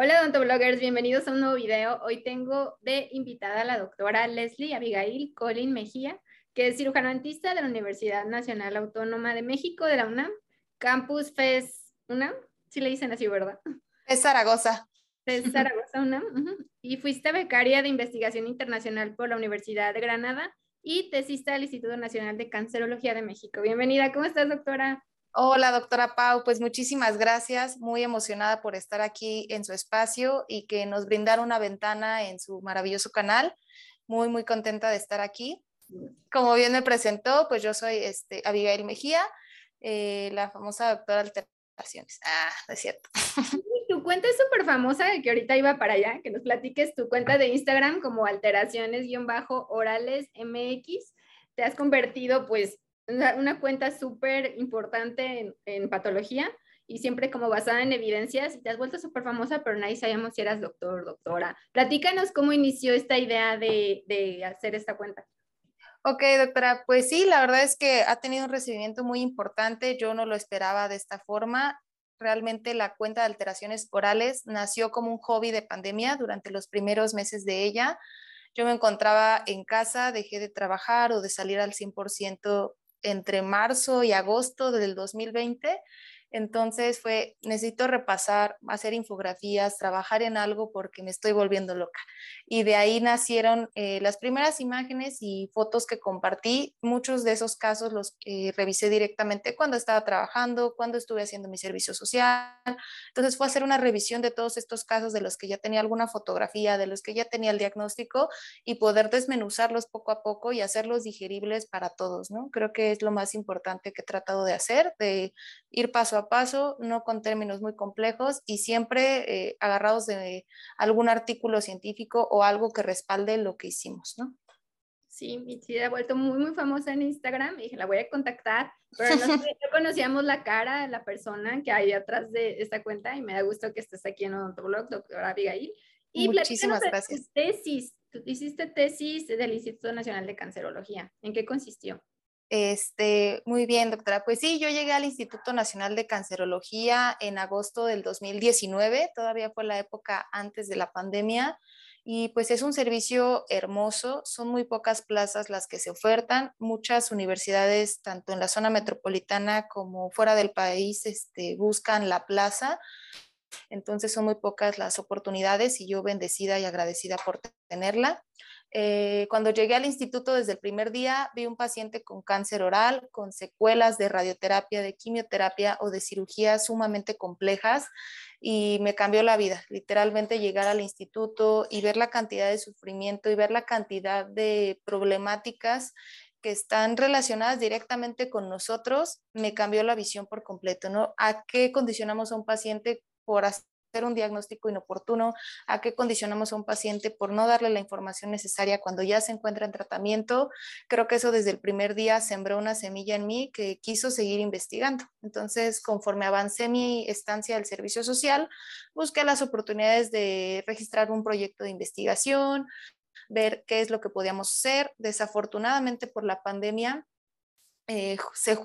Hola odontobloggers, bienvenidos a un nuevo video. Hoy tengo de invitada a la doctora Leslie Abigail Colin Mejía, que es cirujano dentista de la Universidad Nacional Autónoma de México, de la UNAM, Campus FES UNAM, si le dicen así, ¿verdad? Es Zaragoza. Es Zaragoza UNAM. Y fuiste becaria de investigación internacional por la Universidad de Granada y tesista del Instituto Nacional de Cancerología de México. Bienvenida, ¿cómo estás, doctora? Hola, doctora Pau. Pues muchísimas gracias. Muy emocionada por estar aquí en su espacio y que nos brindara una ventana en su maravilloso canal. Muy, muy contenta de estar aquí. Como bien me presentó, pues yo soy este, Abigail Mejía, eh, la famosa doctora alteraciones. Ah, no es cierto. Tu cuenta es súper famosa, que ahorita iba para allá, que nos platiques tu cuenta de Instagram como alteraciones-orales MX. Te has convertido pues una, cuenta súper importante en, patología y siempre como basada en evidencias y te has vuelto súper famosa, pero nadie sabíamos si eras doctor, doctora. Platícanos cómo inició esta idea de, de hacer esta cuenta. Ok, doctora, pues sí, la verdad es que ha tenido un recibimiento muy importante. Yo no lo esperaba de esta forma. Realmente la cuenta de alteraciones orales nació como un hobby de pandemia durante los primeros meses de ella. Yo me encontraba en casa, dejé de trabajar o de salir al 100% entre marzo y agosto del 2020 entonces fue, necesito repasar, hacer infografías, trabajar en algo porque me estoy volviendo loca. Y de ahí nacieron eh, las primeras imágenes y fotos que compartí. Muchos de esos casos los eh, revisé directamente cuando estaba trabajando, cuando estuve haciendo mi servicio social. Entonces fue hacer una revisión de todos estos casos de los que ya tenía alguna fotografía, de los que ya tenía el diagnóstico y poder desmenuzarlos poco a poco y hacerlos digeribles para todos, ¿no? Creo que es lo más importante que he tratado de hacer, de ir paso paso, no con términos muy complejos y siempre eh, agarrados de algún artículo científico o algo que respalde lo que hicimos, ¿no? Sí, mi tía ha vuelto muy, muy famosa en Instagram y dije, la voy a contactar, pero no, no, conocíamos la cara de la persona que hay atrás de esta cuenta y me da gusto que estés aquí en blog, doctora Abigail. Y Muchísimas gracias. tesis, tú hiciste tesis del Instituto Nacional de Cancerología. ¿En qué consistió? Este, muy bien, doctora. Pues sí, yo llegué al Instituto Nacional de Cancerología en agosto del 2019, todavía fue la época antes de la pandemia, y pues es un servicio hermoso, son muy pocas plazas las que se ofertan, muchas universidades, tanto en la zona metropolitana como fuera del país, este, buscan la plaza, entonces son muy pocas las oportunidades y yo bendecida y agradecida por tenerla. Eh, cuando llegué al instituto desde el primer día, vi un paciente con cáncer oral, con secuelas de radioterapia, de quimioterapia o de cirugías sumamente complejas y me cambió la vida. Literalmente llegar al instituto y ver la cantidad de sufrimiento y ver la cantidad de problemáticas que están relacionadas directamente con nosotros, me cambió la visión por completo, ¿no? ¿A qué condicionamos a un paciente por hacer un diagnóstico inoportuno, a qué condicionamos a un paciente por no darle la información necesaria cuando ya se encuentra en tratamiento. Creo que eso desde el primer día sembró una semilla en mí que quiso seguir investigando. Entonces, conforme avancé mi estancia del servicio social, busqué las oportunidades de registrar un proyecto de investigación, ver qué es lo que podíamos hacer. Desafortunadamente por la pandemia, eh, se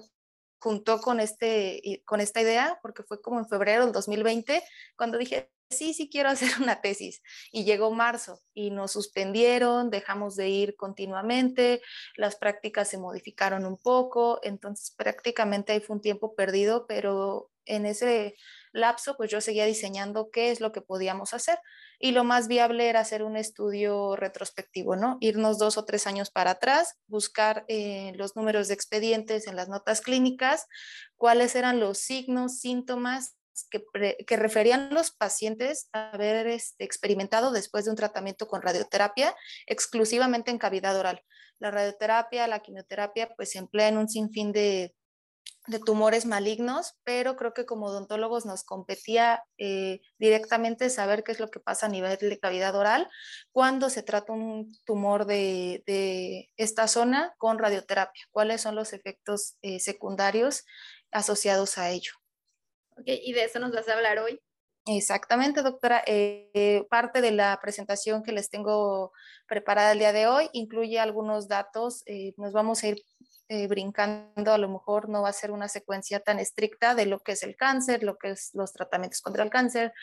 juntó con, este, con esta idea, porque fue como en febrero del 2020, cuando dije, sí, sí quiero hacer una tesis. Y llegó marzo y nos suspendieron, dejamos de ir continuamente, las prácticas se modificaron un poco, entonces prácticamente ahí fue un tiempo perdido, pero en ese lapso pues yo seguía diseñando qué es lo que podíamos hacer y lo más viable era hacer un estudio retrospectivo, ¿no? Irnos dos o tres años para atrás, buscar eh, los números de expedientes en las notas clínicas, cuáles eran los signos, síntomas que, que, referían los pacientes a haber este, experimentado después de un tratamiento con radioterapia exclusivamente en cavidad oral. La radioterapia, la quimioterapia, pues se emplea en un sinfín de, de tumores malignos, pero creo que como odontólogos nos competía eh, directamente saber qué es lo que pasa a nivel de cavidad oral cuando se trata un tumor de, esta zona con radioterapia, cuáles son los efectos eh, secundarios asociados a ello. Ok, y de eso nos vas a hablar hoy. Exactamente, doctora. Eh, parte de la presentación que les tengo preparada el día de hoy incluye algunos datos. nos vamos a ir eh, brincando, a lo mejor no va a ser una secuencia tan estricta de lo que es el cáncer, lo que es los tratamientos contra el cáncer,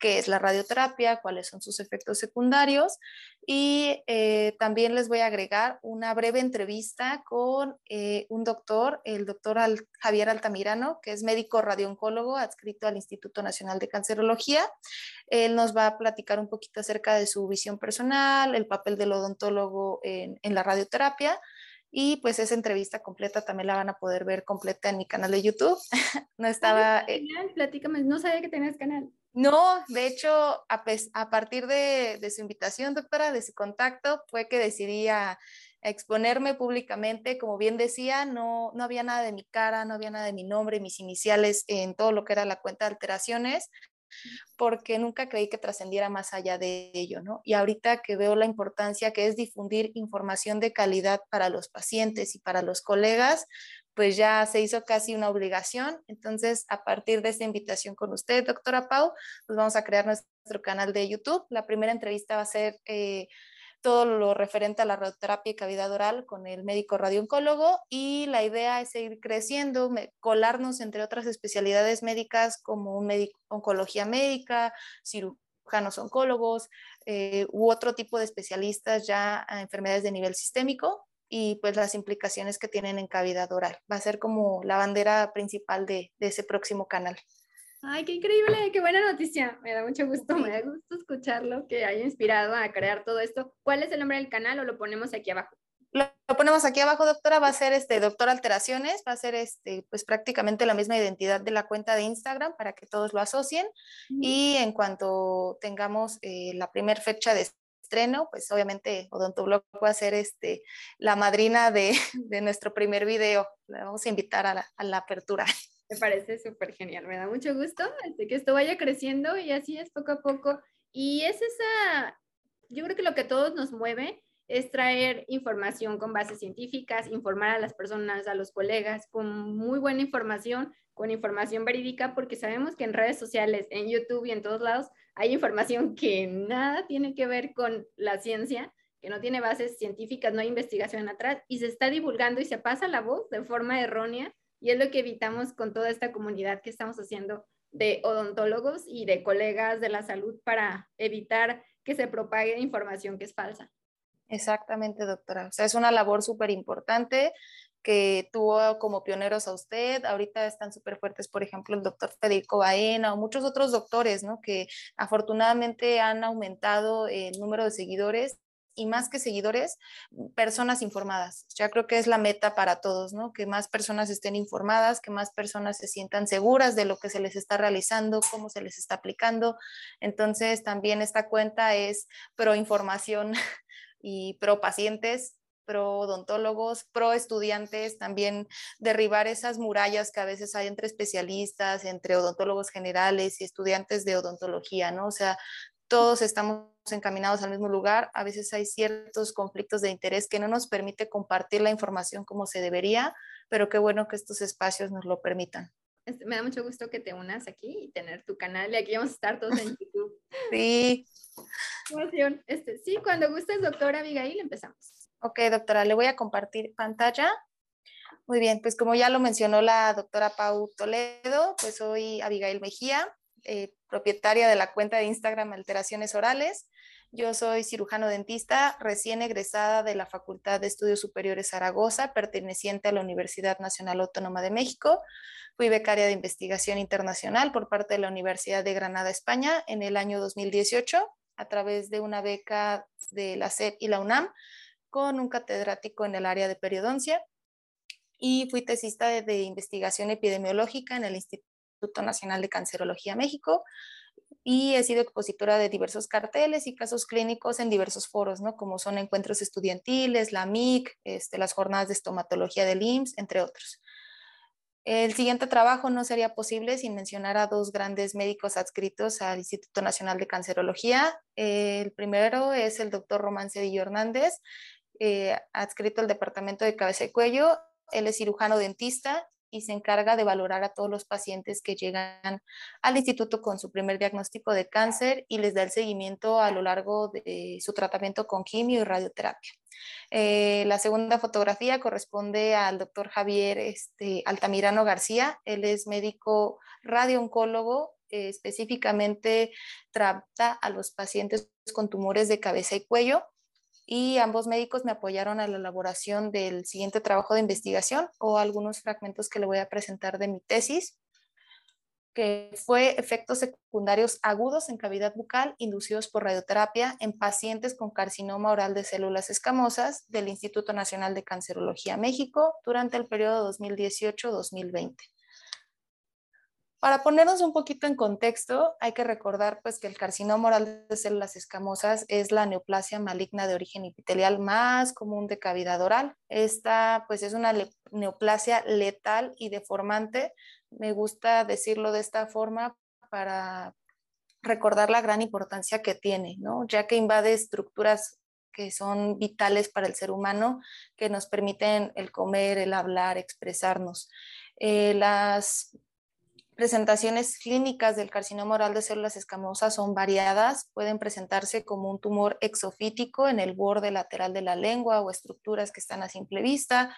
qué es la radioterapia, cuáles son sus efectos secundarios y eh, también les voy a agregar una breve entrevista con eh, un doctor, el doctor Javier Altamirano, que es médico radiooncólogo adscrito al Instituto Nacional de Cancerología. Él nos va a platicar un poquito acerca de su visión personal, el papel del odontólogo en la radioterapia y pues esa entrevista completa también la van a poder ver completa en mi canal de YouTube. no estaba... Eh, platícame, no sabía que tenías canal. No, de hecho, a, a partir de, de, su invitación, doctora, de su contacto, fue que decidí a, exponerme públicamente. Como bien decía, no, no había nada de mi cara, no había nada de mi nombre, mis iniciales en todo lo que era la cuenta de alteraciones porque nunca creí que trascendiera más allá de ello, ¿no? Y ahorita que veo la importancia que es difundir información de calidad para los pacientes y para los colegas, pues ya se hizo casi una obligación. Entonces, a partir de esta invitación con usted, doctora Pau, pues vamos a crear nuestro canal de YouTube. La primera entrevista va a ser... Eh, todo lo referente a la radioterapia y cavidad oral con el médico radiooncólogo y la idea es seguir creciendo, colarnos entre otras especialidades médicas como oncología médica, cirujanos oncólogos eh, u otro tipo de especialistas ya a enfermedades de nivel sistémico y pues las implicaciones que tienen en cavidad oral. Va a ser como la bandera principal de ese próximo canal. Ay, qué increíble, qué buena noticia. Me da mucho gusto, me da gusto escucharlo, que haya inspirado a crear todo esto. ¿Cuál es el nombre del canal o lo ponemos aquí abajo? Lo, ponemos aquí abajo, doctora, va a ser este doctor alteraciones, va a ser este pues prácticamente la misma identidad de la cuenta de Instagram para que todos lo asocien y en cuanto tengamos eh, la primera fecha de estreno, pues obviamente Odontoblog va a ser este, la madrina de, de nuestro primer video. Le vamos a invitar a la, a la apertura. Me parece súper genial, me da mucho gusto este, que esto vaya creciendo y así es poco a poco. Y es esa, yo creo que lo que a todos nos mueve es traer información con bases científicas, informar a las personas, a los colegas con muy buena información, con información verídica, porque sabemos que en redes sociales, en YouTube y en todos lados hay información que nada tiene que ver con la ciencia, que no tiene bases científicas, no hay investigación atrás y se está divulgando y se pasa la voz de forma errónea y es lo que evitamos con toda esta comunidad que estamos haciendo de odontólogos y de colegas de la salud para evitar que se propague información que es falsa. Exactamente, doctora. O sea, es una labor súper importante que tuvo como pioneros a usted. Ahorita están súper fuertes, por ejemplo, el doctor Federico Baena o muchos otros doctores, ¿no? Que afortunadamente han aumentado el número de seguidores y más que seguidores, personas informadas. Ya creo que es la meta para todos, ¿no? Que más personas estén informadas, que más personas se sientan seguras de lo que se les está realizando, cómo se les está aplicando. Entonces, también esta cuenta es pro información y pro pacientes, pro odontólogos, pro estudiantes, también derribar esas murallas que a veces hay entre especialistas, entre odontólogos generales y estudiantes de odontología, ¿no? O sea, todos estamos encaminados al mismo lugar, a veces hay ciertos conflictos de interés que no nos permite compartir la información como se debería, pero qué bueno que estos espacios nos lo permitan. Este, me da mucho gusto que te unas aquí y tener tu canal y aquí vamos a estar todos en YouTube. Sí. Este, sí, cuando gustes, doctora Abigail, empezamos. Ok, doctora, le voy a compartir pantalla. Muy bien, pues como ya lo mencionó la doctora Pau Toledo, pues soy Abigail Mejía, eh, propietaria de la cuenta de Instagram Alteraciones Orales. Yo soy cirujano dentista, recién egresada de la Facultad de Estudios Superiores Zaragoza, perteneciente a la Universidad Nacional Autónoma de México. Fui becaria de investigación internacional por parte de la Universidad de Granada, España, en el año 2018, a través de una beca de la SEP y la UNAM, con un catedrático en el área de periodoncia. Y fui tesista de, de investigación epidemiológica en el Instituto Instituto Nacional de Cancerología México y he sido expositora de diversos carteles y casos clínicos en diversos foros, ¿no? como son encuentros estudiantiles, la MIC, este, las jornadas de estomatología del IMSS, entre otros. El siguiente trabajo no sería posible sin mencionar a dos grandes médicos adscritos al Instituto Nacional de Cancerología. El primero es el doctor Román Cedillo Hernández, eh, adscrito al Departamento de Cabeza y Cuello. Él es cirujano dentista y se encarga de valorar a todos los pacientes que llegan al instituto con su primer diagnóstico de cáncer y les da el seguimiento a lo largo de su tratamiento con quimio y radioterapia. Eh, la segunda fotografía corresponde al doctor Javier este, Altamirano García. Él es médico radiooncólogo eh, específicamente trata a los pacientes con tumores de cabeza y cuello y ambos médicos me apoyaron a la elaboración del siguiente trabajo de investigación o algunos fragmentos que le voy a presentar de mi tesis que fue efectos secundarios agudos en cavidad bucal inducidos por radioterapia en pacientes con carcinoma oral de células escamosas del Instituto Nacional de Cancerología México durante el periodo 2018-2020. Para ponernos un poquito en contexto, hay que recordar pues, que el carcinoma oral de células escamosas es la neoplasia maligna de origen epitelial más común de cavidad oral. Esta pues, es una neoplasia letal y deformante me gusta decirlo de esta forma para recordar la gran importancia que tiene, ¿no? ya que invade estructuras que son vitales para el ser humano, que nos permiten el comer, el hablar, expresarnos. Eh, las presentaciones clínicas del carcinoma oral de células escamosas son variadas, pueden presentarse como un tumor exofítico en el borde lateral de la lengua o estructuras que están a simple vista,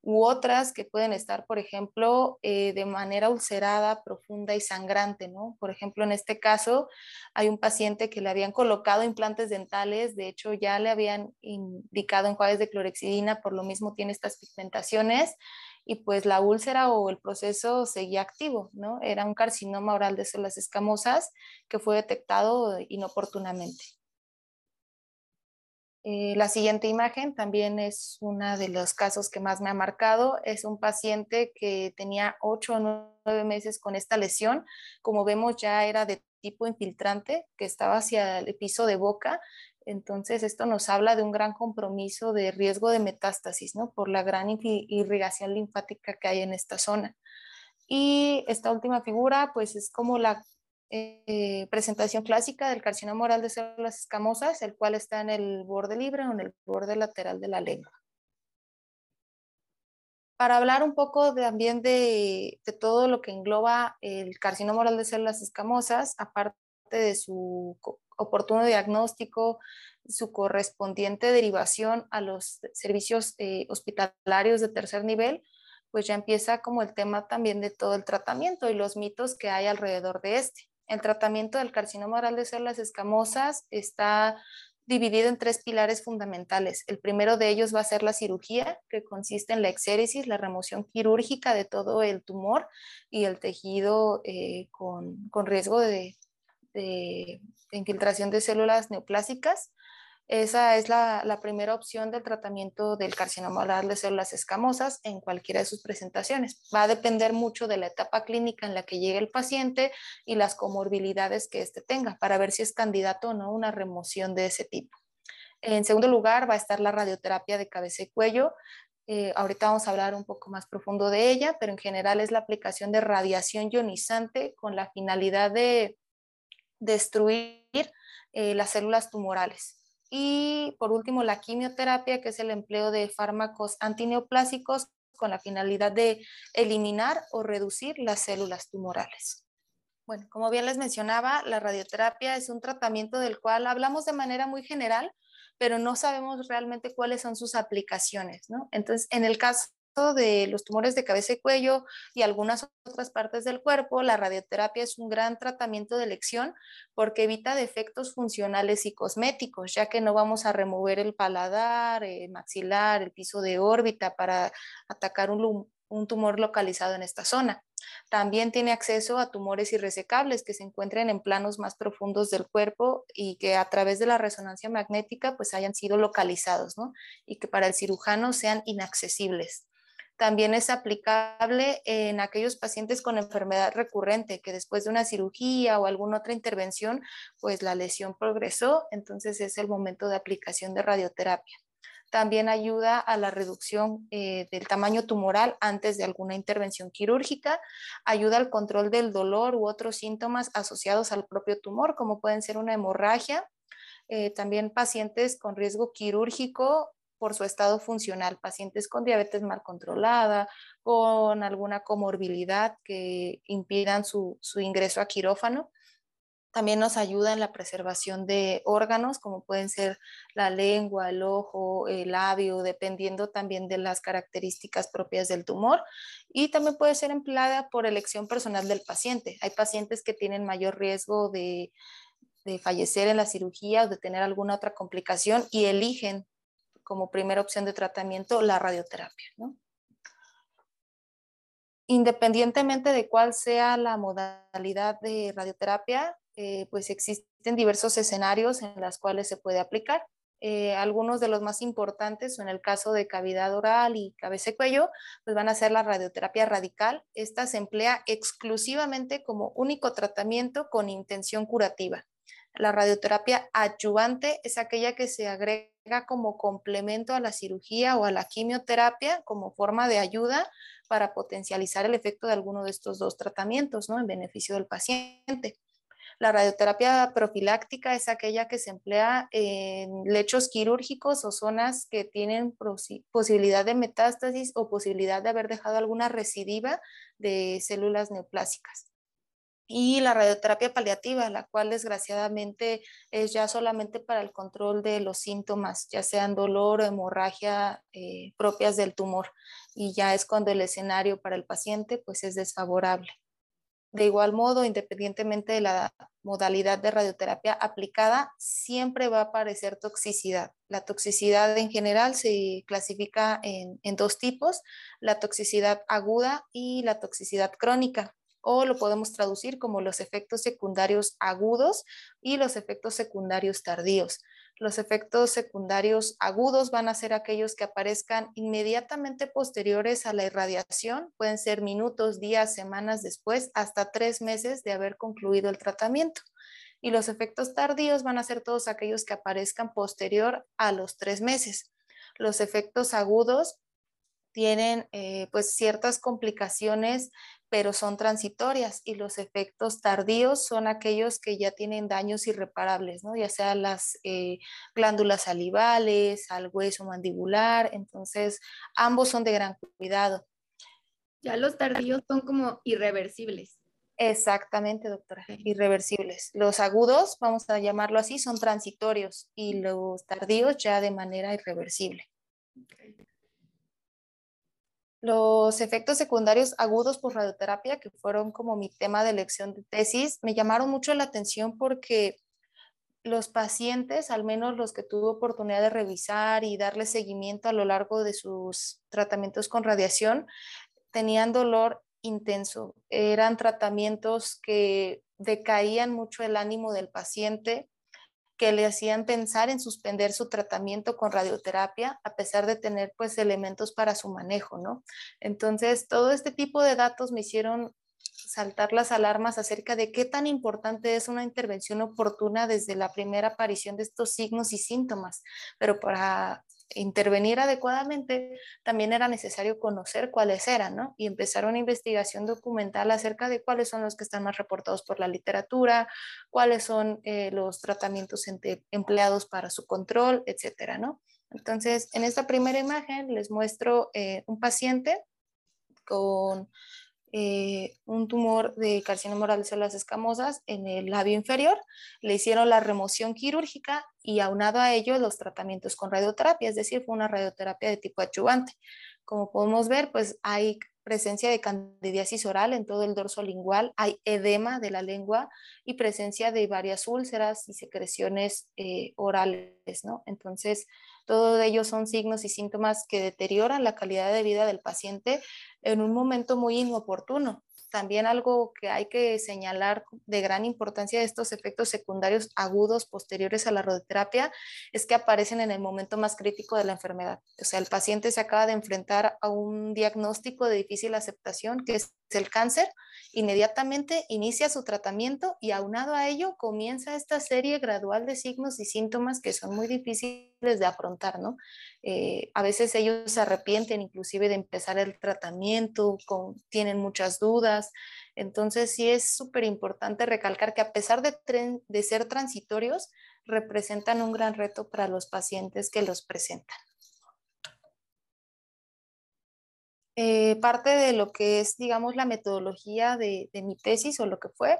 u otras que pueden estar, por ejemplo, eh, de manera ulcerada, profunda y sangrante, ¿no? Por ejemplo, en este caso hay un paciente que le habían colocado implantes dentales, de hecho ya le habían indicado enjuagues de clorexidina, por lo mismo tiene estas pigmentaciones y pues la úlcera o el proceso seguía activo, ¿no? Era un carcinoma oral de células escamosas que fue detectado inoportunamente. Eh, la siguiente imagen también es uno de los casos que más me ha marcado. Es un paciente que tenía 8 o 9 meses con esta lesión. Como vemos ya era de tipo infiltrante que estaba hacia el piso de boca. Entonces esto nos habla de un gran compromiso de riesgo de metástasis, ¿no? Por la gran irrigación linfática que hay en esta zona. Y esta última figura, pues es como la eh, presentación clásica del carcinoma oral de células escamosas, el cual está en el borde libre o en el borde lateral de la lengua. Para hablar un poco también de, de todo lo que engloba el carcinoma oral de células escamosas, aparte de su oportuno diagnóstico, su correspondiente derivación a los servicios eh, hospitalarios de tercer nivel, pues ya empieza como el tema también de todo el tratamiento y los mitos que hay alrededor de este. El tratamiento del carcinoma oral de células escamosas está dividido en tres pilares fundamentales. El primero de ellos va a ser la cirugía, que consiste en la exéresis, la remoción quirúrgica de todo el tumor y el tejido eh, con, riesgo de, de, infiltración de células neoplásicas. Esa es la, primera opción del tratamiento del carcinoma oral de células escamosas en cualquiera de sus presentaciones. Va a depender mucho de la etapa clínica en la que llegue el paciente y las comorbilidades que éste tenga para ver si es candidato o no a una remoción de ese tipo. En segundo lugar va a estar la radioterapia de cabeza y cuello. Eh, ahorita vamos a hablar un poco más profundo de ella, pero en general es la aplicación de radiación ionizante con la finalidad de destruir eh, las células tumorales. Y por último, la quimioterapia, que es el empleo de fármacos antineoplásicos con la finalidad de eliminar o reducir las células tumorales. Bueno, como bien les mencionaba, la radioterapia es un tratamiento del cual hablamos de manera muy general, pero no sabemos realmente cuáles son sus aplicaciones, ¿no? Entonces, en el caso de los tumores de cabeza y cuello y algunas otras partes del cuerpo, la radioterapia es un gran tratamiento de elección porque evita defectos funcionales y cosméticos, ya que no vamos a remover el paladar, el maxilar, el piso de órbita para atacar un, un tumor localizado en esta zona. También tiene acceso a tumores irresecables que se encuentren en planos más profundos del cuerpo y que a través de la resonancia magnética pues hayan sido localizados, ¿no? Y que para el cirujano sean inaccesibles. También es aplicable en aquellos pacientes con enfermedad recurrente que después de una cirugía o alguna otra intervención, pues la lesión progresó, entonces es el momento de aplicación de radioterapia. También ayuda a la reducción eh, del tamaño tumoral antes de alguna intervención quirúrgica, ayuda al control del dolor u otros síntomas asociados al propio tumor, como pueden ser una hemorragia, eh, también pacientes con riesgo quirúrgico por su estado funcional, pacientes con diabetes mal controlada, con alguna comorbilidad que impidan su, ingreso a quirófano. También nos ayuda en la preservación de órganos, como pueden ser la lengua, el ojo, el labio, dependiendo también de las características propias del tumor. Y también puede ser empleada por elección personal del paciente. Hay pacientes que tienen mayor riesgo de, de fallecer en la cirugía o de tener alguna otra complicación y eligen como primera opción de tratamiento la radioterapia. ¿no? Independientemente de cuál sea la modalidad de radioterapia, eh, pues existen diversos escenarios en los cuales se puede aplicar. Eh, algunos de los más importantes, en el caso de cavidad oral y cabeza y cuello, pues van a ser la radioterapia radical. Esta se emplea exclusivamente como único tratamiento con intención curativa. La radioterapia adyuvante es aquella que se agrega como complemento a la cirugía o a la quimioterapia como forma de ayuda para potencializar el efecto de alguno de estos dos tratamientos, ¿no? En beneficio del paciente. La radioterapia profiláctica es aquella que se emplea en lechos quirúrgicos o zonas que tienen posibilidad de metástasis o posibilidad de haber dejado alguna recidiva de células neoplásicas. Y la radioterapia paliativa, la cual desgraciadamente es ya solamente para el control de los síntomas, ya sean dolor o hemorragia eh, propias del tumor. Y ya es cuando el escenario para el paciente pues es desfavorable. De igual modo, independientemente de la modalidad de radioterapia aplicada, siempre va a aparecer toxicidad. La toxicidad en general se clasifica en, dos tipos, la toxicidad aguda y la toxicidad crónica o lo podemos traducir como los efectos secundarios agudos y los efectos secundarios tardíos. Los efectos secundarios agudos van a ser aquellos que aparezcan inmediatamente posteriores a la irradiación, pueden ser minutos, días, semanas después, hasta tres meses de haber concluido el tratamiento. Y los efectos tardíos van a ser todos aquellos que aparezcan posterior a los tres meses. Los efectos agudos tienen eh, pues ciertas complicaciones pero son transitorias y los efectos tardíos son aquellos que ya tienen daños irreparables, ¿no? ya sea las eh, glándulas salivales, al hueso mandibular, entonces ambos son de gran cuidado. Ya los tardíos son como irreversibles. Exactamente, doctora, irreversibles. Los agudos, vamos a llamarlo así, son transitorios y los tardíos ya de manera irreversible. Los efectos secundarios agudos por radioterapia, que fueron como mi tema de elección de tesis, me llamaron mucho la atención porque los pacientes, al menos los que tuve oportunidad de revisar y darle seguimiento a lo largo de sus tratamientos con radiación, tenían dolor intenso. Eran tratamientos que decaían mucho el ánimo del paciente, que le hacían pensar en suspender su tratamiento con radioterapia a pesar de tener pues elementos para su manejo, ¿no? Entonces, todo este tipo de datos me hicieron saltar las alarmas acerca de qué tan importante es una intervención oportuna desde la primera aparición de estos signos y síntomas, pero para intervenir adecuadamente, también era necesario conocer cuáles eran, ¿no? Y empezar una investigación documental acerca de cuáles son los que están más reportados por la literatura, cuáles son eh, los tratamientos empleados para su control, etcétera, ¿no? Entonces, en esta primera imagen les muestro eh, un paciente con eh, un tumor de carcinoma de células escamosas en el labio inferior, le hicieron la remoción quirúrgica y aunado a ello los tratamientos con radioterapia, es decir, fue una radioterapia de tipo adyuvante. Como podemos ver, pues hay presencia de candidiasis oral en todo el dorso lingual, hay edema de la lengua y presencia de varias úlceras y secreciones eh, orales, ¿no? Entonces, todo ello son signos y síntomas que deterioran la calidad de vida del paciente en un momento muy inoportuno. También algo que hay que señalar de gran importancia de estos efectos secundarios agudos posteriores a la radioterapia es que aparecen en el momento más crítico de la enfermedad. O sea, el paciente se acaba de enfrentar a un diagnóstico de difícil aceptación, que es el cáncer, inmediatamente inicia su tratamiento y aunado a ello comienza esta serie gradual de signos y síntomas que son muy difíciles de afrontar, ¿no? Eh, a veces ellos se arrepienten inclusive de empezar el tratamiento, tienen muchas dudas, entonces sí es súper importante recalcar que a pesar de, de ser transitorios, representan un gran reto para los pacientes que los presentan. Eh, parte de lo que es, digamos, la metodología de, mi tesis o lo que fue,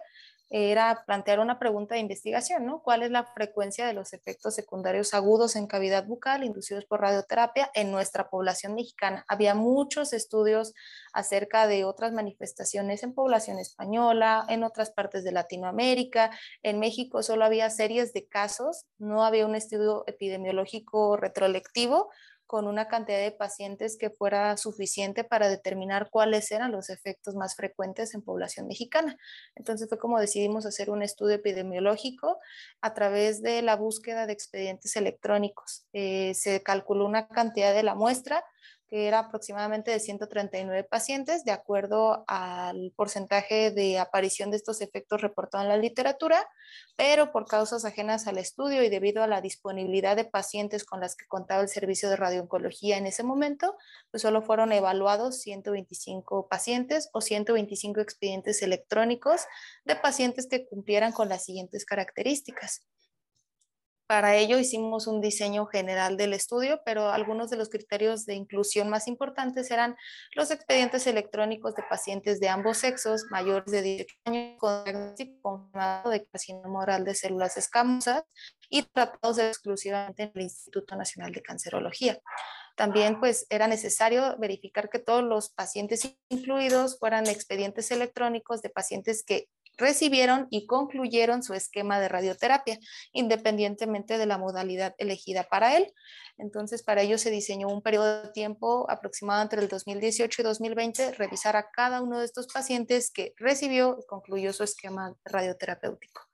era plantear una pregunta de investigación. ¿Cuál es la frecuencia de los efectos secundarios agudos en cavidad bucal inducidos por radioterapia en nuestra población mexicana? Había muchos estudios acerca de otras manifestaciones en población española, en otras partes de Latinoamérica. En México solo había series de casos, no había un estudio epidemiológico retrolectivo con una cantidad de pacientes que fuera suficiente para determinar cuáles eran los efectos más frecuentes en población mexicana. Entonces fue como decidimos hacer un estudio epidemiológico a través de la búsqueda de expedientes electrónicos. Eh, se calculó una cantidad de la muestra que era aproximadamente de 139 pacientes, de acuerdo al porcentaje de aparición de estos efectos reportado en la literatura, pero por causas ajenas al estudio y debido a la disponibilidad de pacientes con las que contaba el servicio de radiooncología en ese momento, pues solo fueron evaluados 125 pacientes o 125 expedientes electrónicos de pacientes que cumplieran con las siguientes características. Para ello hicimos un diseño general del estudio, pero algunos de los criterios de inclusión más importantes eran los expedientes electrónicos de pacientes de ambos sexos mayores de 18 años con diagnóstico confirmado de carcinoma oral de células escamosas y tratados exclusivamente en el Instituto Nacional de Cancerología. También pues era necesario verificar que todos los pacientes incluidos fueran expedientes electrónicos de pacientes que recibieron y concluyeron su esquema de radioterapia, independientemente de la modalidad elegida para él. Entonces, para ello se diseñó un periodo de tiempo aproximado entre el 2018 y 2020, revisar a cada uno de estos pacientes que recibió y concluyó su esquema radioterapéutico.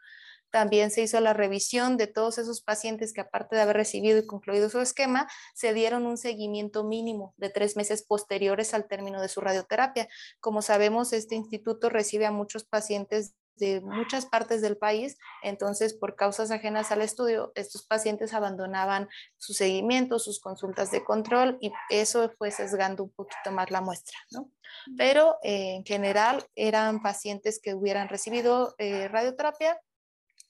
También se hizo la revisión de todos esos pacientes que aparte de haber recibido y concluido su esquema, se dieron un seguimiento mínimo de tres meses posteriores al término de su radioterapia. Como sabemos, este instituto recibe a muchos pacientes de muchas partes del país, entonces por causas ajenas al estudio, estos pacientes abandonaban su seguimiento, sus consultas de control y eso fue sesgando un poquito más la muestra, ¿no? Pero eh, en general eran pacientes que hubieran recibido eh, radioterapia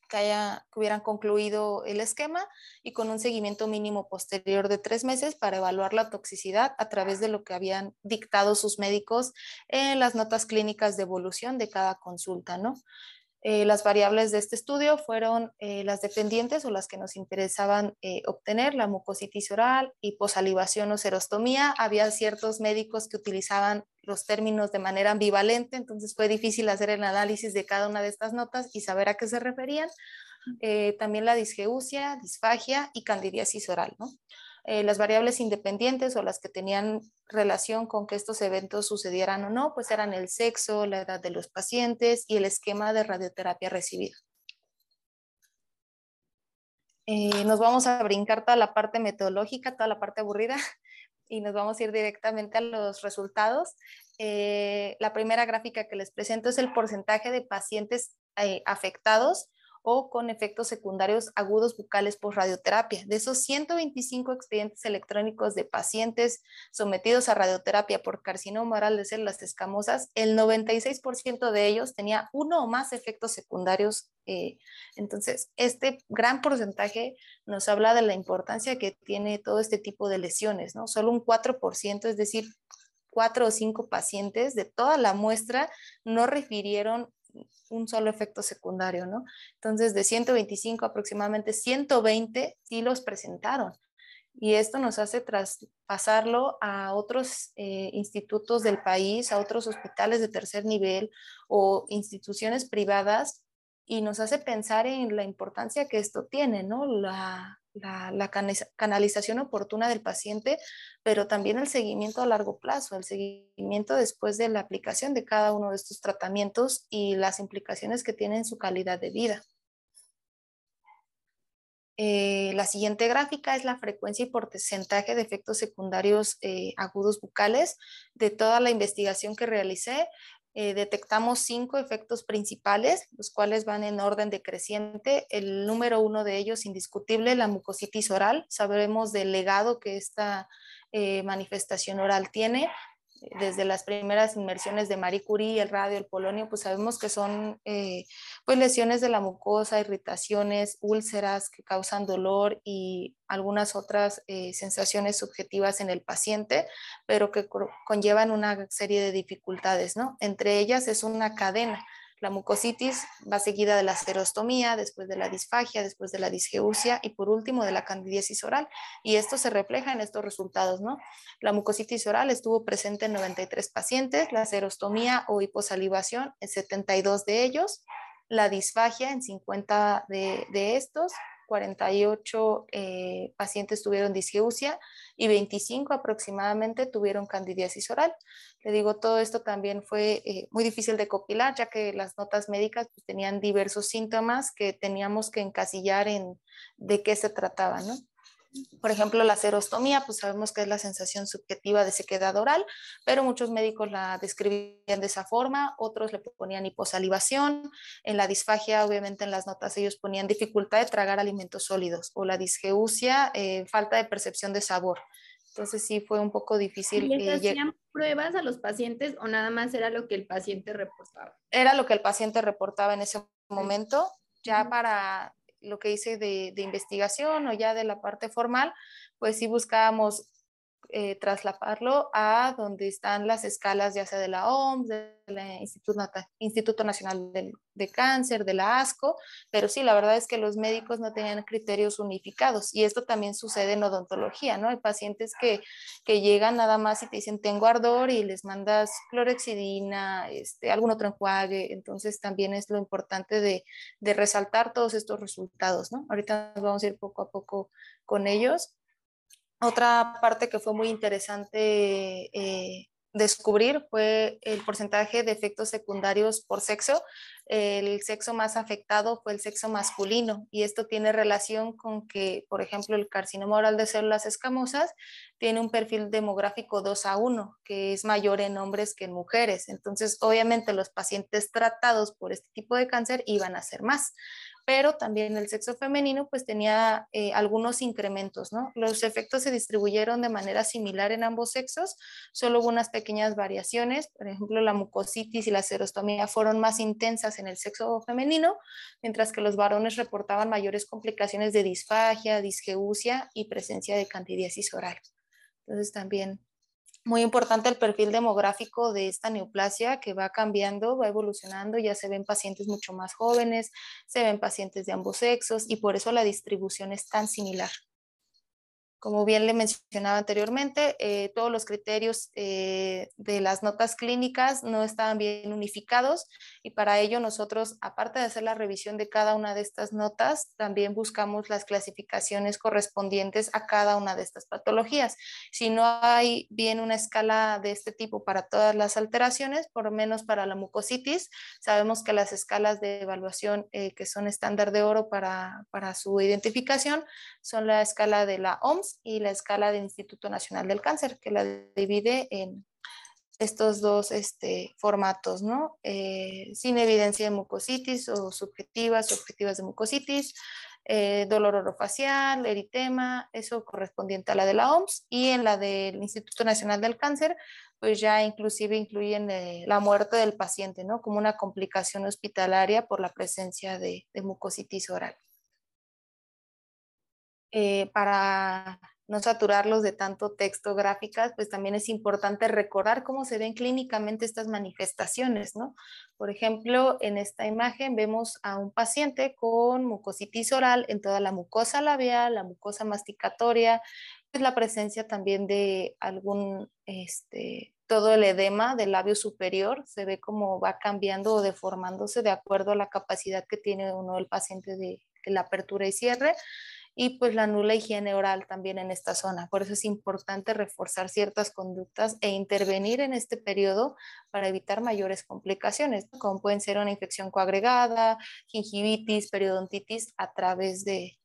que, que hubieran concluido el esquema y con un seguimiento mínimo posterior de tres meses para evaluar la toxicidad a través de lo que habían dictado sus médicos en las notas clínicas de evolución de cada consulta, ¿no? Eh, las variables de este estudio fueron eh, las dependientes o las que nos interesaban eh, obtener, la mucositis oral, hiposalivación o serostomía. Había ciertos médicos que utilizaban los términos de manera ambivalente, entonces fue difícil hacer el análisis de cada una de estas notas y saber a qué se referían. también la disgeusia, disfagia y candidiasis oral. ¿no? Eh, las variables independientes o las que tenían relación con que estos eventos sucedieran o no, pues eran el sexo, la edad de los pacientes y el esquema de radioterapia recibido. Eh, nos vamos a brincar toda la parte metodológica, toda la parte aburrida y nos vamos a ir directamente a los resultados. Eh, la primera gráfica que les presento es el porcentaje de pacientes afectados o con efectos secundarios agudos bucales por radioterapia. De esos 125 expedientes electrónicos de pacientes sometidos a radioterapia por carcinoma oral de células escamosas, el 96% de ellos tenía uno o más efectos secundarios. Eh, entonces, este gran porcentaje nos habla de la importancia que tiene todo este tipo de lesiones, ¿no? Solo un 4%, es decir, cuatro o cinco pacientes de toda la muestra no refirieron un solo efecto secundario, ¿no? Entonces, de 125 aproximadamente 120 sí los presentaron. Y esto nos hace traspasarlo a otros eh, institutos del país, a otros hospitales de tercer nivel o instituciones privadas y nos hace pensar en la importancia que esto tiene, ¿no? La, la, canalización oportuna del paciente, pero también el seguimiento a largo plazo, el seguimiento después de la aplicación de cada uno de estos tratamientos y las implicaciones que tienen en su calidad de vida. Eh, la siguiente gráfica es la frecuencia y porcentaje de efectos secundarios eh, agudos bucales de toda la investigación que realicé. Eh, detectamos cinco efectos principales, los cuales van en orden decreciente. El número uno de ellos, indiscutible, la mucositis oral. Sabremos del legado que esta eh, manifestación oral tiene desde las primeras inmersiones de Marie Curie, el radio, el polonio, pues sabemos que son eh, pues lesiones de la mucosa, irritaciones, úlceras que causan dolor y algunas otras eh, sensaciones subjetivas en el paciente, pero que conllevan una serie de dificultades, ¿no? Entre ellas es una cadena La mucositis va seguida de la serostomía, después de la disfagia, después de la disgeusia y por último de la candidiasis oral. Y esto se refleja en estos resultados, ¿no? La mucositis oral estuvo presente en 93 pacientes, la serostomía o hiposalivación en 72 de ellos, la disfagia en 50 de, de estos, 48 eh, pacientes tuvieron disgeusia y 25 aproximadamente tuvieron candidiasis oral. Le digo, todo esto también fue eh, muy difícil de copilar, ya que las notas médicas pues, tenían diversos síntomas que teníamos que encasillar en de qué se trataba, ¿no? Por ejemplo, la serostomía, pues sabemos que es la sensación subjetiva de sequedad oral, pero muchos médicos la describían de esa forma, otros le ponían hiposalivación, en la disfagia, obviamente en las notas ellos ponían dificultad de tragar alimentos sólidos, o la disgeusia, eh, falta de percepción de sabor. Entonces sí fue un poco difícil. ¿Y les hacían pruebas a los pacientes o nada más era lo que el paciente reportaba? Era lo que el paciente reportaba en ese momento. Ya para lo que hice de, de, investigación o ya de la parte formal, pues sí buscábamos eh, trasladarlo a donde están las escalas ya sea de la OMS, del Instituto, Nacional de, Cáncer, de la ASCO, pero sí, la verdad es que los médicos no tenían criterios unificados y esto también sucede en odontología, ¿no? Hay pacientes que, que llegan nada más y te dicen tengo ardor y les mandas clorexidina, este, algún otro enjuague, entonces también es lo importante de, de resaltar todos estos resultados, ¿no? Ahorita vamos a ir poco a poco con ellos. Otra parte que fue muy interesante eh, descubrir fue el porcentaje de efectos secundarios por sexo. El sexo más afectado fue el sexo masculino y esto tiene relación con que, por ejemplo, el carcinoma oral de células escamosas tiene un perfil demográfico 2 a 1, que es mayor en hombres que en mujeres. Entonces, obviamente los pacientes tratados por este tipo de cáncer iban a ser más pero también el sexo femenino pues tenía eh, algunos incrementos. Los efectos se distribuyeron de manera similar en ambos sexos, solo hubo unas pequeñas variaciones, por ejemplo, la mucositis y la serostomía fueron más intensas en el sexo femenino, mientras que los varones reportaban mayores complicaciones de disfagia, disgeusia y presencia de candidiasis oral. Entonces también muy importante el perfil demográfico de esta neoplasia que va cambiando, va evolucionando, ya se ven pacientes mucho más jóvenes, se ven pacientes de ambos sexos y por eso la distribución es tan similar. Como bien le mencionaba anteriormente, eh, todos los criterios eh, de las notas clínicas no estaban bien unificados y para ello nosotros, aparte de hacer la revisión de cada una de estas notas, también buscamos las clasificaciones correspondientes a cada una de estas patologías. Si no hay bien una escala de este tipo para todas las alteraciones, por lo menos para la mucositis, sabemos que las escalas de evaluación eh, que son estándar de oro para, para su identificación son la escala de la OMS, y la escala del Instituto Nacional del Cáncer, que la divide en estos dos este, formatos, ¿no? Eh, sin evidencia de mucositis o subjetivas, objetivas de mucositis, eh, dolor orofacial, eritema, eso correspondiente a la de la OMS, y en la del Instituto Nacional del Cáncer, pues ya inclusive incluyen eh, la muerte del paciente, ¿no? Como una complicación hospitalaria por la presencia de, de mucositis oral. Eh, para no saturarlos de tanto texto gráficas, pues también es importante recordar cómo se ven clínicamente estas manifestaciones, ¿no? Por ejemplo, en esta imagen vemos a un paciente con mucositis oral en toda la mucosa labial, la mucosa masticatoria, es la presencia también de algún, este, todo el edema del labio superior, se ve cómo va cambiando o deformándose de acuerdo a la capacidad que tiene uno el paciente de la apertura y cierre y pues la nula higiene oral también en esta zona. Por eso es importante reforzar ciertas conductas e intervenir en este periodo para evitar mayores complicaciones, como pueden ser una infección coagregada, gingivitis, periodontitis a través de,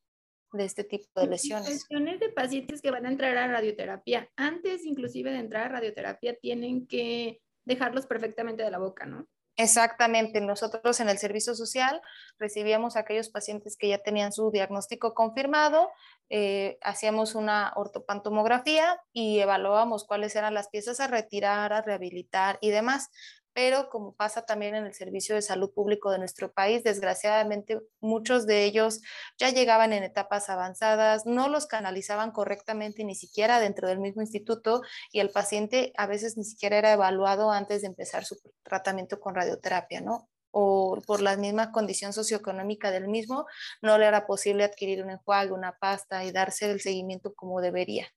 de este tipo de lesiones. de pacientes que van a entrar a radioterapia, antes inclusive de entrar a radioterapia, tienen que dejarlos perfectamente de la boca, ¿no? Exactamente, nosotros en el servicio social recibíamos a aquellos pacientes que ya tenían su diagnóstico confirmado, eh, hacíamos una ortopantomografía y evaluábamos cuáles eran las piezas a retirar, a rehabilitar y demás pero como pasa también en el servicio de salud público de nuestro país, desgraciadamente muchos de ellos ya llegaban en etapas avanzadas, no los canalizaban correctamente ni siquiera dentro del mismo instituto y el paciente a veces ni siquiera era evaluado antes de empezar su tratamiento con radioterapia, ¿no? o por la misma condición socioeconómica del mismo, no le era posible adquirir un enjuague, una pasta y darse el seguimiento como debería.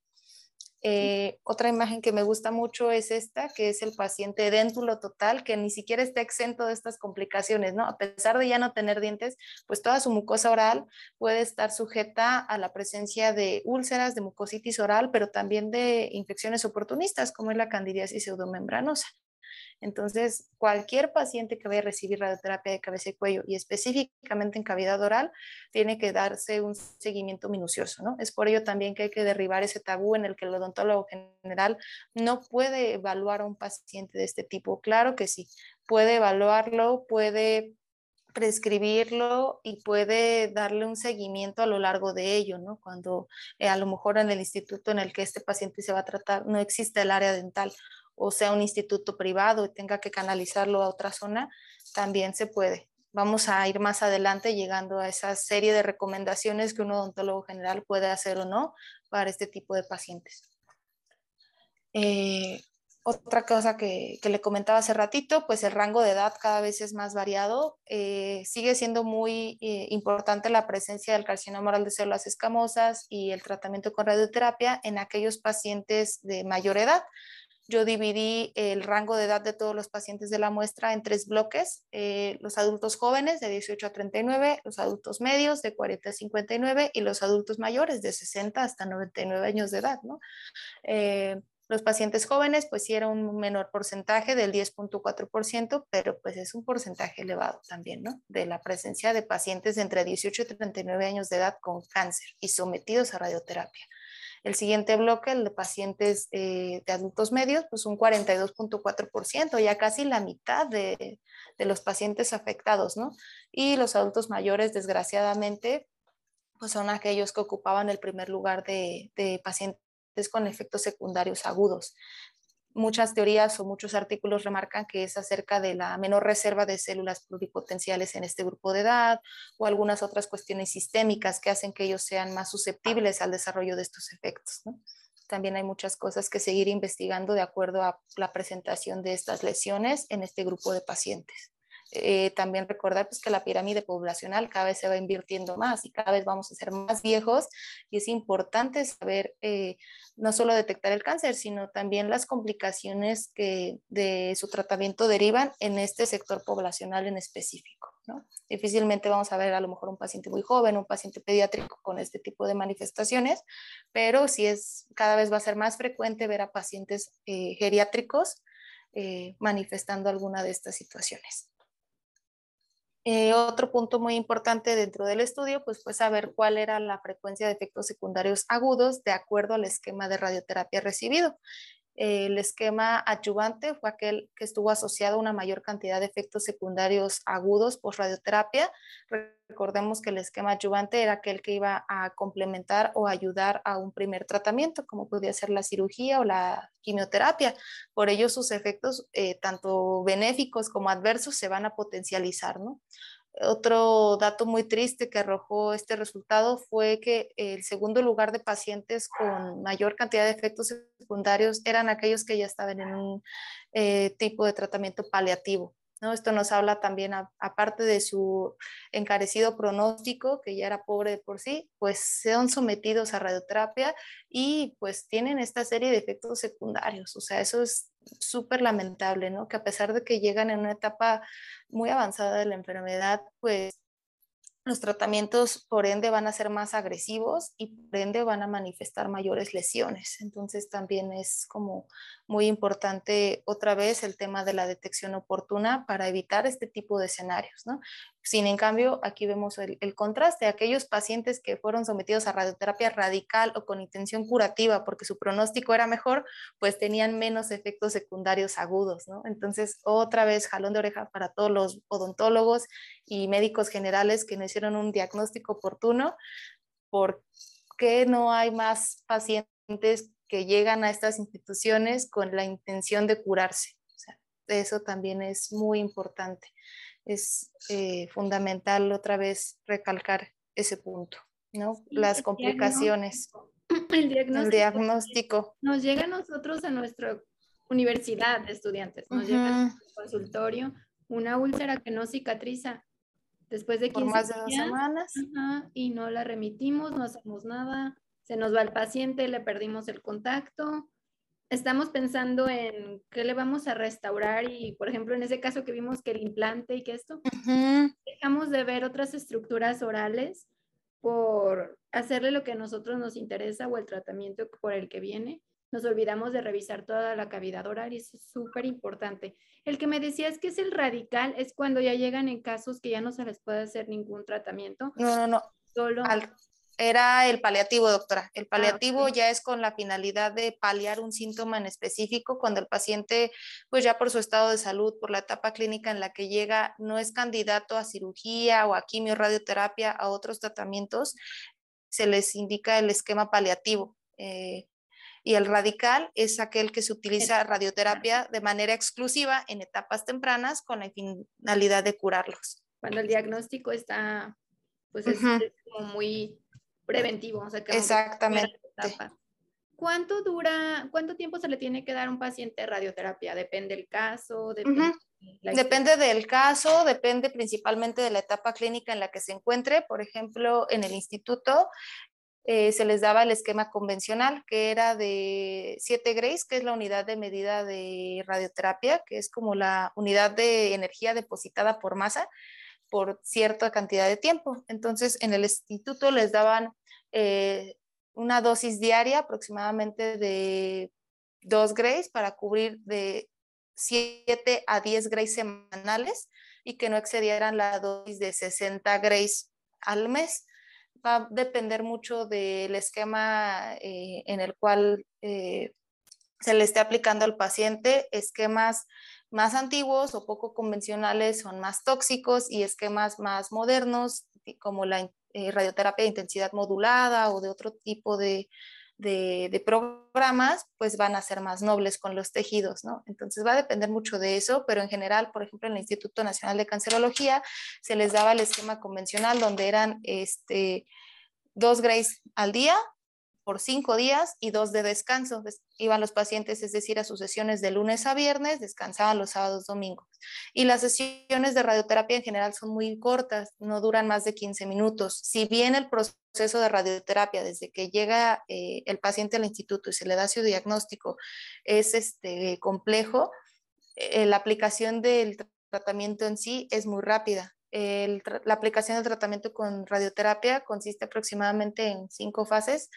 Eh, otra imagen que me gusta mucho es esta, que es el paciente déntulo total, que ni siquiera está exento de estas complicaciones, ¿no? A pesar de ya no tener dientes, pues toda su mucosa oral puede estar sujeta a la presencia de úlceras, de mucositis oral, pero también de infecciones oportunistas, como es la candidiasis pseudomembranosa. Entonces, cualquier paciente que vaya a recibir radioterapia de cabeza y cuello y específicamente en cavidad oral, tiene que darse un seguimiento minucioso, ¿no? Es por ello también que hay que derribar ese tabú en el que el odontólogo general no puede evaluar a un paciente de este tipo. Claro que sí, puede evaluarlo, puede prescribirlo y puede darle un seguimiento a lo largo de ello, ¿no? Cuando eh, a lo mejor en el instituto en el que este paciente se va a tratar no existe el área dental o sea un instituto privado y tenga que canalizarlo a otra zona, también se puede. Vamos a ir más adelante llegando a esa serie de recomendaciones que un odontólogo general puede hacer o no para este tipo de pacientes. Eh, otra cosa que, le comentaba hace ratito, pues el rango de edad cada vez es más variado. Eh, sigue siendo muy eh, importante la presencia del carcinoma oral de células escamosas y el tratamiento con radioterapia en aquellos pacientes de mayor edad. Yo dividí el rango de edad de todos los pacientes de la muestra en tres bloques, eh, los adultos jóvenes de 18 a 39, los adultos medios de 40 a 59 y los adultos mayores de 60 hasta 99 años de edad. Eh, los pacientes jóvenes, pues sí era un menor porcentaje del 10.4%, pero pues es un porcentaje elevado también, ¿no? De la presencia de pacientes entre 18 y 39 años de edad con cáncer y sometidos a radioterapia. El siguiente bloque, el de pacientes eh, de adultos medios, pues un 42.4%, ya casi la mitad de, los pacientes afectados, ¿no? Y los adultos mayores, desgraciadamente, pues son aquellos que ocupaban el primer lugar de, de pacientes con efectos secundarios agudos muchas teorías o muchos artículos remarcan que es acerca de la menor reserva de células pluripotenciales en este grupo de edad o algunas otras cuestiones sistémicas que hacen que ellos sean más susceptibles al desarrollo de estos efectos. También hay muchas cosas que seguir investigando de acuerdo a la presentación de estas lesiones en este grupo de pacientes. Eh, también recordar pues, que la pirámide poblacional cada vez se va invirtiendo más y cada vez vamos a ser más viejos y es importante saber eh, no solo detectar el cáncer, sino también las complicaciones que de su tratamiento derivan en este sector poblacional en específico. ¿no? Difícilmente vamos a ver a lo mejor un paciente muy joven, un paciente pediátrico con este tipo de manifestaciones, pero sí es cada vez va a ser más frecuente ver a pacientes eh, geriátricos manifestando alguna de estas situaciones. Eh, otro punto muy importante dentro del estudio pues fue saber cuál era la frecuencia de efectos secundarios agudos de acuerdo al esquema de radioterapia recibido. El esquema adyuvante fue aquel que estuvo asociado a una mayor cantidad de efectos secundarios agudos por radioterapia. Recordemos que el esquema adyuvante era aquel que iba a complementar o ayudar a un primer tratamiento, como podía ser la cirugía o la quimioterapia. Por ello, sus efectos, eh, tanto benéficos como adversos, se van a potencializar. ¿no? Otro dato muy triste que arrojó este resultado fue que el segundo lugar de pacientes con mayor cantidad de efectos secundarios eran aquellos que ya estaban en un eh, tipo de tratamiento paliativo. Esto nos habla también, aparte de su encarecido pronóstico, que ya era pobre por sí, pues son sometidos a radioterapia y pues tienen esta serie de efectos secundarios. O sea, eso es súper lamentable, ¿no? Que a pesar de que llegan en una etapa muy avanzada de la enfermedad, pues los tratamientos por ende van a ser más agresivos y por ende van a manifestar mayores lesiones. Entonces también es como muy importante otra vez el tema de la detección oportuna para evitar este tipo de escenarios. ¿no? Sin en cambio, aquí vemos el, contraste. Aquellos pacientes que fueron sometidos a radioterapia radical o con intención curativa porque su pronóstico era mejor, pues tenían menos efectos secundarios agudos. Entonces, otra vez, jalón de oreja para todos los odontólogos y médicos generales que no hicieron un diagnóstico oportuno. ¿Por qué no hay más pacientes que llegan a estas instituciones con la intención de curarse? Eso también es muy importante es eh, fundamental otra vez recalcar ese punto, ¿no? Las complicaciones. El diagnóstico, Nos llega a nosotros a nuestra universidad de estudiantes, nos llega al consultorio una úlcera que no cicatriza después de 15 Por más de dos semanas. y no la remitimos, no hacemos nada, se nos va el paciente, le perdimos el contacto. Estamos pensando en qué le vamos a restaurar y, por ejemplo, en ese caso que vimos que el implante y que esto, dejamos de ver otras estructuras orales por hacerle lo que a nosotros nos interesa o el tratamiento por el que viene nos olvidamos de revisar toda la cavidad oral y eso es súper importante. El que me decías que es el radical es cuando ya llegan en casos que ya no se les puede hacer ningún tratamiento. No, no, no. Solo... era el paliativo, doctora. El ah, paliativo ya es con la finalidad de paliar un síntoma en específico cuando el paciente, pues ya por su estado de salud, por la etapa clínica en la que llega, no es candidato a cirugía o a quimio, radioterapia, a otros tratamientos, se les indica el esquema paliativo. Eh, y el radical es aquel que se utiliza radioterapia de manera exclusiva en etapas tempranas con la finalidad de curarlos. Cuando el diagnóstico está, pues es, como muy preventivo. O sea, Exactamente. ¿Cuánto dura, cuánto tiempo se le tiene que dar a un paciente radioterapia? Depende del caso, depende, depende del caso, depende principalmente de la etapa clínica en la que se encuentre. Por ejemplo, en el instituto eh, se les daba el esquema convencional, que era de 7 grays, que es la unidad de medida de radioterapia, que es como la unidad de energía depositada por masa por cierta cantidad de tiempo. Entonces, en el instituto les daban eh, una dosis diaria aproximadamente de 2 grays para cubrir de 7 a 10 grays semanales y que no excedieran la dosis de 60 grays al mes va a depender mucho del esquema eh, en el cual eh, se le esté aplicando al paciente. Esquemas más antiguos o poco convencionales son más tóxicos y esquemas más modernos, como la eh, radioterapia de intensidad modulada o de otro tipo de, de, programas, pues van a ser más nobles con los tejidos, ¿no? Entonces va a depender mucho de eso, pero en general, por ejemplo, en el Instituto Nacional de Cancerología se les daba el esquema convencional donde eran este, dos grays al día por cinco días y dos de descanso. Iban los pacientes, es decir, a sus sesiones de lunes a viernes, descansaban los sábados, domingos. Y las sesiones de radioterapia en general son muy cortas, no duran más de 15 minutos. Si bien el proceso de radioterapia, desde que llega eh, el paciente al instituto y se le da su diagnóstico, es este, complejo, eh, la aplicación del tratamiento en sí es muy rápida la aplicación del tratamiento con radioterapia consiste aproximadamente en cinco fases,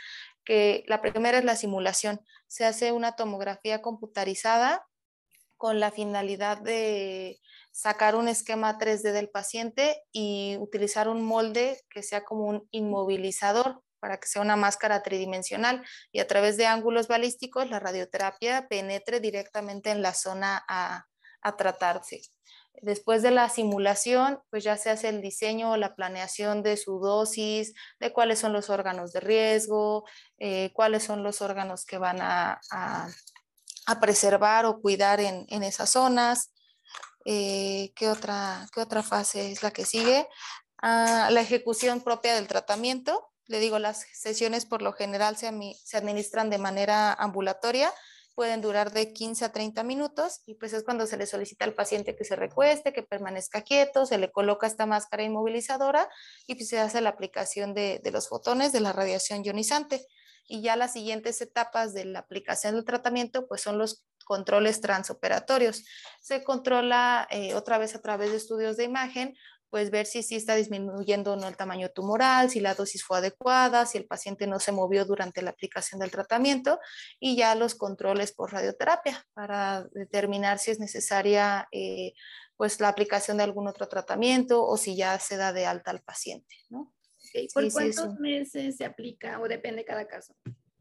que la primera es la simulación. Se hace una tomografía computarizada con la finalidad de sacar un esquema 3D del paciente y utilizar un molde que sea como un inmovilizador para que sea una máscara tridimensional y a través de ángulos balísticos la radioterapia penetre directamente en la zona a, a tratarse. Después de la simulación, pues ya se hace el diseño o la planeación de su dosis, de cuáles son los órganos de riesgo, eh, cuáles son los órganos que van a, preservar o cuidar en, esas zonas. Eh, ¿qué, otra, ¿Qué otra fase es la que sigue? Ah, la ejecución propia del tratamiento. Le digo, las sesiones por lo general se, se administran de manera ambulatoria pueden durar de 15 a 30 minutos y pues es cuando se le solicita al paciente que se recueste, que permanezca quieto, se le coloca esta máscara inmovilizadora y pues se hace la aplicación de, los fotones de la radiación ionizante. Y ya las siguientes etapas de la aplicación del tratamiento pues son los controles transoperatorios. Se controla eh, otra vez a través de estudios de imagen pues ver si sí está disminuyendo o no el tamaño tumoral, si la dosis fue adecuada, si el paciente no se movió durante la aplicación del tratamiento y ya los controles por radioterapia para determinar si es necesaria eh, pues la aplicación de algún otro tratamiento o si ya se da de alta al paciente. ¿no? ¿Por cuántos meses se aplica o depende cada caso?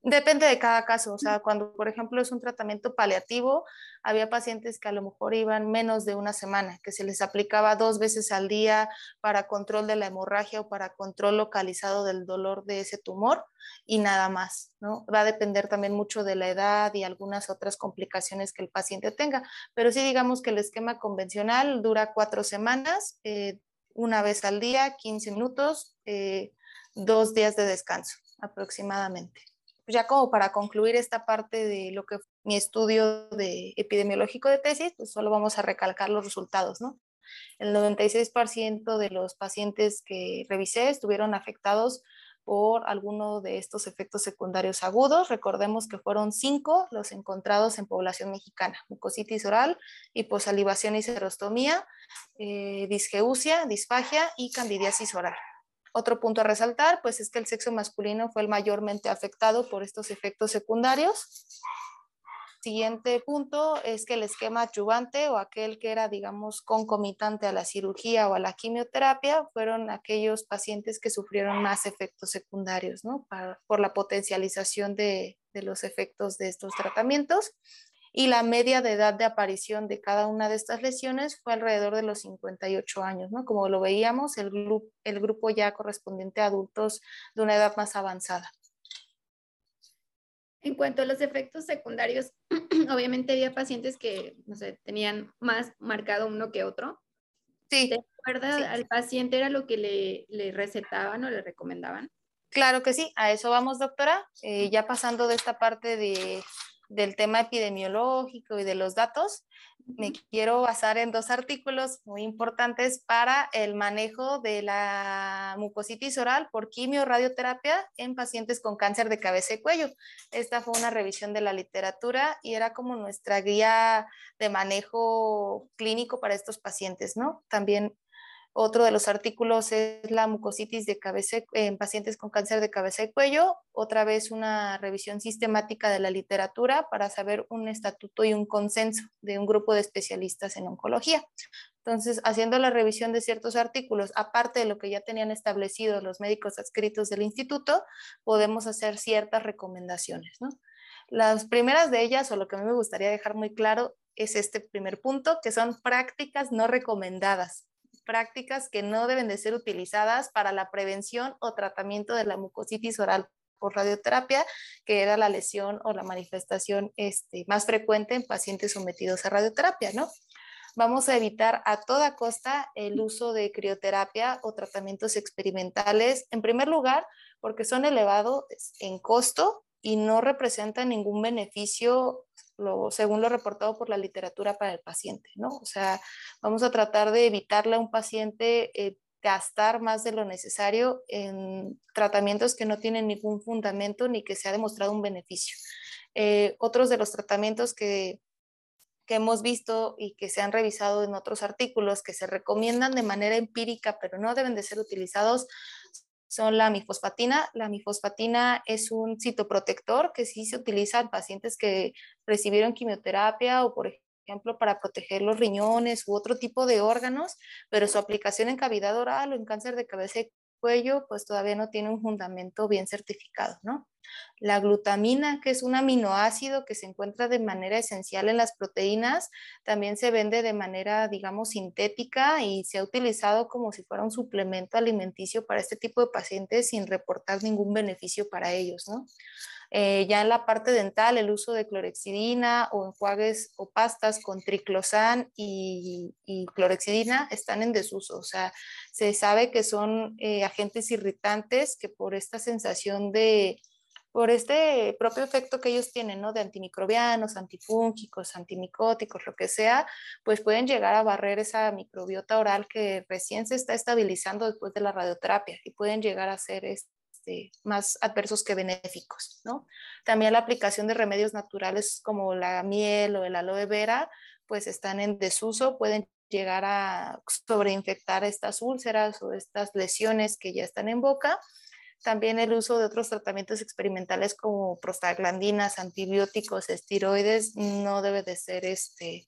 Depende de cada caso, o sea, cuando por ejemplo es un tratamiento paliativo, había pacientes que a lo mejor iban menos de una semana, que se les aplicaba dos veces al día para control de la hemorragia o para control localizado del dolor de ese tumor y nada más, ¿no? Va a depender también mucho de la edad y algunas otras complicaciones que el paciente tenga, pero sí digamos que el esquema convencional dura cuatro semanas, eh, una vez al día, 15 minutos, eh, dos días de descanso aproximadamente ya como para concluir esta parte de lo que mi estudio de epidemiológico de tesis, pues solo vamos a recalcar los resultados, ¿no? El 96% de los pacientes que revisé estuvieron afectados por alguno de estos efectos secundarios agudos. Recordemos que fueron cinco los encontrados en población mexicana, mucositis oral, hiposalivación y serostomía, eh, disgeusia, disfagia y candidiasis oral. Otro punto a resaltar, pues es que el sexo masculino fue el mayormente afectado por estos efectos secundarios siguiente punto es que el esquema adyuvante o aquel que era, digamos, concomitante a la cirugía o a la quimioterapia fueron aquellos pacientes que sufrieron más efectos secundarios, ¿no? por la potencialización de, de los efectos de estos tratamientos. Y la media de edad de aparición de cada una de estas lesiones fue alrededor de los 58 años, ¿no? Como lo veíamos, el, grupo, el grupo ya correspondiente a adultos de una edad más avanzada. En cuanto a los efectos secundarios, obviamente había pacientes que, no sé, tenían más marcado uno que otro. Sí. ¿De acuerdo al paciente era lo que le, le, recetaban o le recomendaban? Claro que sí, a eso vamos, doctora. Eh, ya pasando de esta parte de del tema epidemiológico y de los datos, me quiero basar en dos artículos muy importantes para el manejo de la mucositis oral por quimio radioterapia en pacientes con cáncer de cabeza y cuello. Esta fue una revisión de la literatura y era como nuestra guía de manejo clínico para estos pacientes, ¿no? También otro de los artículos es la mucositis de cabeza en pacientes con cáncer de cabeza y cuello. Otra vez una revisión sistemática de la literatura para saber un estatuto y un consenso de un grupo de especialistas en oncología. Entonces, haciendo la revisión de ciertos artículos, aparte de lo que ya tenían establecido los médicos adscritos del instituto, podemos hacer ciertas recomendaciones. Las primeras de ellas, o lo que a mí me gustaría dejar muy claro, es este primer punto, que son prácticas no recomendadas prácticas que no deben de ser utilizadas para la prevención o tratamiento de la mucositis oral por radioterapia, que era la lesión o la manifestación este, más frecuente en pacientes sometidos a radioterapia, ¿no? Vamos a evitar a toda costa el uso de crioterapia o tratamientos experimentales, en primer lugar, porque son elevados en costo y no representan ningún beneficio según lo reportado por la literatura para el paciente, ¿no? O sea, vamos a tratar de evitarle a un paciente eh, gastar más de lo necesario en tratamientos que no tienen ningún fundamento ni que se ha demostrado un beneficio. Eh, otros de los tratamientos que, que hemos visto y que se han revisado en otros artículos que se recomiendan de manera empírica, pero no deben de ser utilizados, son la mifosfatina. La mifosfatina es un citoprotector que sí se utiliza en pacientes que recibieron quimioterapia o, por ejemplo, para proteger los riñones u otro tipo de órganos, pero su aplicación en cavidad oral o en cáncer de cabeza y cuello, pues todavía no tiene un fundamento bien certificado, ¿no? La glutamina, que es un aminoácido que se encuentra de manera esencial en las proteínas, también se vende de manera, digamos, sintética y se ha utilizado como si fuera un suplemento alimenticio para este tipo de pacientes sin reportar ningún beneficio para ellos, ¿no? Eh, ya en la parte dental, el uso de clorexidina o enjuagues o pastas con triclosan y, clorexidina están en desuso. O sea, se sabe que son eh, agentes irritantes que por esta sensación de, por este propio efecto que ellos tienen, ¿no? De antimicrobianos, antifúngicos, antimicóticos, lo que sea, pues pueden llegar a barrer esa microbiota oral que recién se está estabilizando después de la radioterapia y pueden llegar a ser este, más adversos que benéficos, ¿no? También la aplicación de remedios naturales como la miel o el aloe vera, pues están en desuso, pueden llegar a sobreinfectar estas úlceras o estas lesiones que ya están en boca también el uso de otros tratamientos experimentales como prostaglandinas, antibióticos, esteroides, no debe de ser este,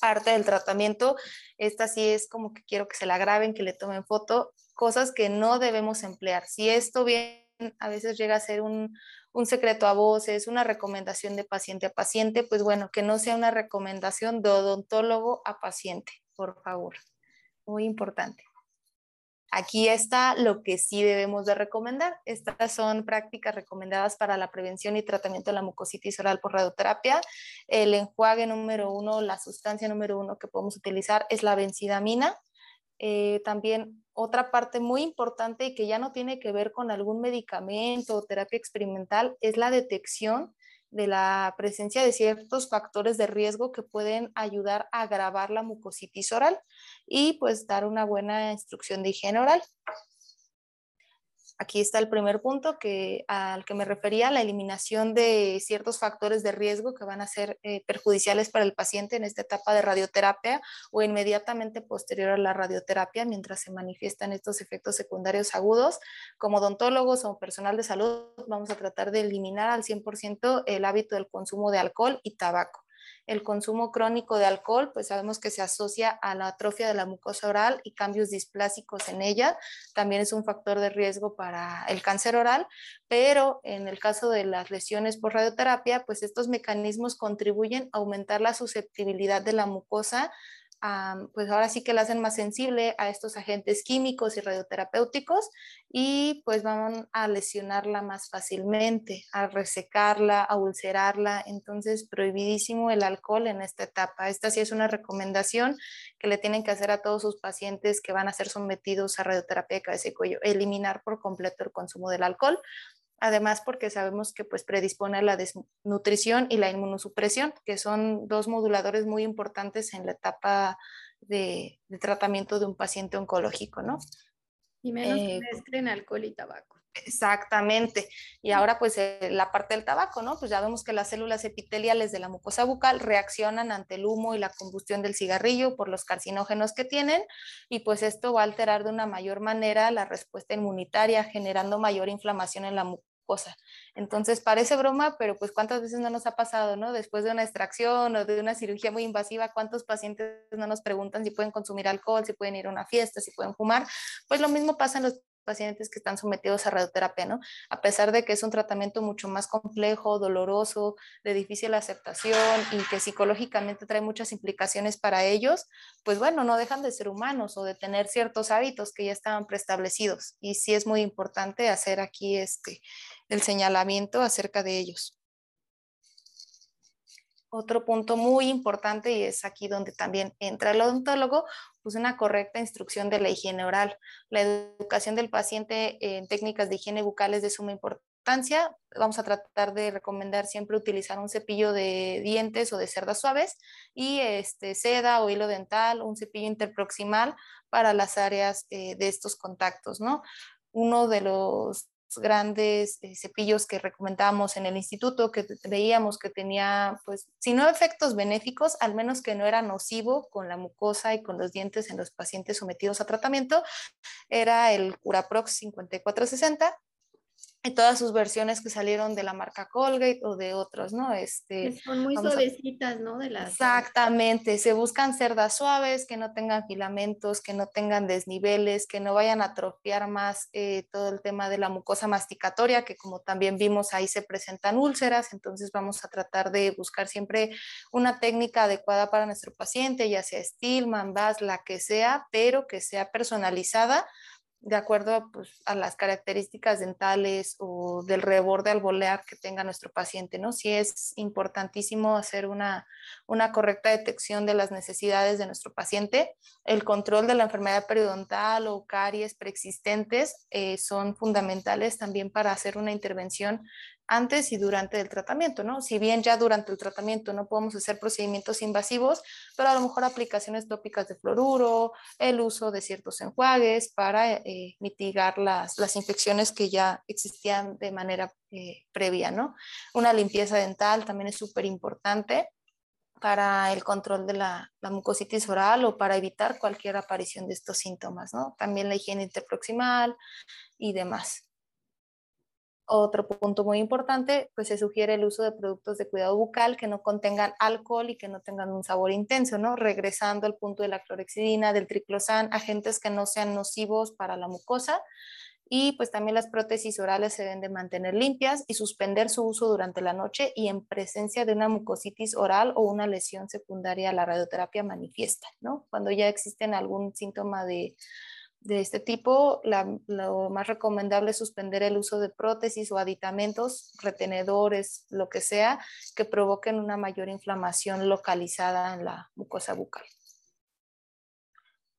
parte del tratamiento. Esta sí es como que quiero que se la graben, que le tomen foto, cosas que no debemos emplear. Si esto bien a veces llega a ser un, un secreto a voces, una recomendación de paciente a paciente, pues bueno, que no sea una recomendación de odontólogo a paciente, por favor. Muy importante. Aquí está lo que sí debemos de recomendar. Estas son prácticas recomendadas para la prevención y tratamiento de la mucositis oral por radioterapia. El enjuague número uno, la sustancia número uno que podemos utilizar es la benzidamina. Eh, también otra parte muy importante y que ya no tiene que ver con algún medicamento o terapia experimental es la detección de la presencia de ciertos factores de riesgo que pueden ayudar a agravar la mucositis oral y pues dar una buena instrucción de higiene oral. Aquí está el primer punto al que me refería, la eliminación de ciertos factores de riesgo que van a ser eh, perjudiciales para el paciente en esta etapa de radioterapia o inmediatamente posterior a la radioterapia mientras se manifiestan estos efectos secundarios agudos. Como odontólogos o personal de salud vamos a tratar de eliminar al 100% el hábito del consumo de alcohol y tabaco el consumo crónico de alcohol, pues sabemos que se asocia a la atrofia de la mucosa oral y cambios displásicos en ella. También es un factor de riesgo para el cáncer oral, pero en el caso de las lesiones por radioterapia, pues estos mecanismos contribuyen a aumentar la susceptibilidad de la mucosa pues ahora sí que la hacen más sensible a estos agentes químicos y radioterapéuticos y pues van a lesionarla más fácilmente, a resecarla, a ulcerarla. Entonces, prohibidísimo el alcohol en esta etapa. Esta sí es una recomendación que le tienen que hacer a todos sus pacientes que van a ser sometidos a radioterapia de cabeza y cuello, eliminar por completo el consumo del alcohol además porque sabemos que pues predispone a la desnutrición y la inmunosupresión, que son dos moduladores muy importantes en la etapa de, tratamiento de un paciente oncológico, ¿no? Y menos que eh, mezclen alcohol y tabaco. Exactamente. Y ahora pues eh, la parte del tabaco, ¿no? Pues ya vemos que las células epiteliales de la mucosa bucal reaccionan ante el humo y la combustión del cigarrillo por los carcinógenos que tienen y pues esto va a alterar de una mayor manera la respuesta inmunitaria generando mayor inflamación en la mucosa cosa. Entonces parece broma, pero pues cuántas veces no nos ha pasado, ¿no? Después de una extracción o de una cirugía muy invasiva, ¿cuántos pacientes no nos preguntan si pueden consumir alcohol, si pueden ir a una fiesta, si pueden fumar? Pues lo mismo pasa en los pacientes que están sometidos a radioterapia, ¿no? A pesar de que es un tratamiento mucho más complejo, doloroso, de difícil aceptación y que psicológicamente trae muchas implicaciones para ellos, pues bueno, no dejan de ser humanos o de tener ciertos hábitos que ya estaban preestablecidos. Y sí es muy importante hacer aquí este, el señalamiento acerca de ellos. Otro punto muy importante, y es aquí donde también entra el odontólogo, pues una correcta instrucción de la higiene oral. La educación del paciente en técnicas de higiene bucal es de suma importancia. Vamos a tratar de recomendar siempre utilizar un cepillo de dientes o de cerdas suaves y este, seda o hilo dental, un cepillo interproximal para las áreas eh, de estos contactos, ¿no? Uno de los grandes eh, cepillos que recomendamos en el instituto, que veíamos que tenía, pues, si no efectos benéficos, al menos que no era nocivo con la mucosa y con los dientes en los pacientes sometidos a tratamiento, era el Curaprox 5460 y todas sus versiones que salieron de la marca Colgate o de otros, ¿no? Este, Son muy suavecitas, ¿no? De las... Exactamente, se buscan cerdas suaves, que no tengan filamentos, que no tengan desniveles, que no vayan a atrofiar más eh, todo el tema de la mucosa masticatoria, que como también vimos ahí se presentan úlceras, entonces vamos a tratar de buscar siempre una técnica adecuada para nuestro paciente, ya sea Stillman, Bass, la que sea, pero que sea personalizada de acuerdo pues, a las características dentales o del reborde alveolar que tenga nuestro paciente, ¿no? Sí es importantísimo hacer una, una correcta detección de las necesidades de nuestro paciente. El control de la enfermedad periodontal o caries preexistentes eh, son fundamentales también para hacer una intervención antes y durante el tratamiento, ¿no? Si bien ya durante el tratamiento no podemos hacer procedimientos invasivos, pero a lo mejor aplicaciones tópicas de fluoruro, el uso de ciertos enjuagues para eh, mitigar las, las, infecciones que ya existían de manera eh, previa, ¿no? Una limpieza dental también es súper importante para el control de la, la, mucositis oral o para evitar cualquier aparición de estos síntomas, ¿no? También la higiene interproximal y demás. Otro punto muy importante, pues se sugiere el uso de productos de cuidado bucal que no contengan alcohol y que no tengan un sabor intenso, ¿no? Regresando al punto de la clorexidina, del triclosan, agentes que no sean nocivos para la mucosa. Y pues también las prótesis orales se deben de mantener limpias y suspender su uso durante la noche y en presencia de una mucositis oral o una lesión secundaria a la radioterapia manifiesta, ¿no? Cuando ya existen algún síntoma de de este tipo, lo más recomendable es suspender el uso de prótesis o aditamentos, retenedores, lo que sea, que provoquen una mayor inflamación localizada en la mucosa bucal.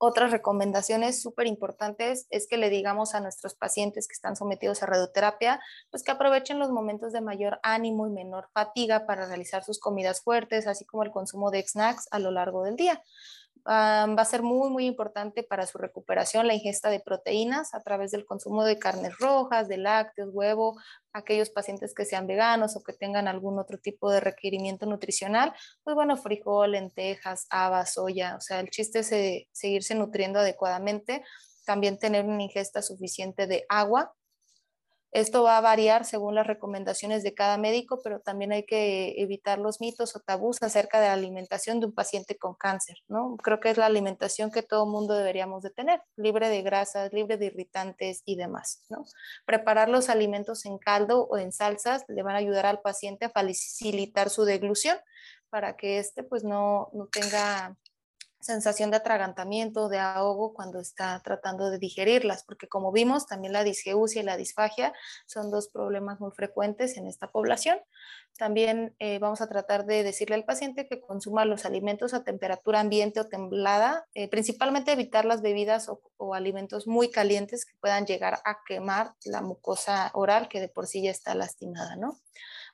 Otras recomendaciones súper importantes es que le digamos a nuestros pacientes que están sometidos a radioterapia, pues que aprovechen los momentos de mayor ánimo y menor fatiga para realizar sus comidas fuertes, así como el consumo de snacks a lo largo del día va a ser muy, muy importante para su recuperación la ingesta de proteínas a través del consumo de carnes rojas, de lácteos, huevo, aquellos pacientes que sean veganos o que tengan algún otro tipo de requerimiento nutricional, pues bueno, frijol, lentejas, habas, soya, o sea, el chiste es eh, seguirse nutriendo adecuadamente, también tener una ingesta suficiente de agua esto va a variar según las recomendaciones de cada médico, pero también hay que evitar los mitos o tabús acerca de la alimentación de un paciente con cáncer, ¿no? Creo que es la alimentación que todo mundo deberíamos de tener, libre de grasas, libre de irritantes y demás, ¿no? Preparar los alimentos en caldo o en salsas le van a ayudar al paciente a facilitar su deglución para que éste pues no, no tenga sensación de atragantamiento, de ahogo cuando está tratando de digerirlas, porque como vimos, también la disgeusia y la disfagia son dos problemas muy frecuentes en esta población. También eh, vamos a tratar de decirle al paciente que consuma los alimentos a temperatura ambiente o templada, eh, principalmente evitar las bebidas o, o, alimentos muy calientes que puedan llegar a quemar la mucosa oral que de por sí ya está lastimada, ¿no?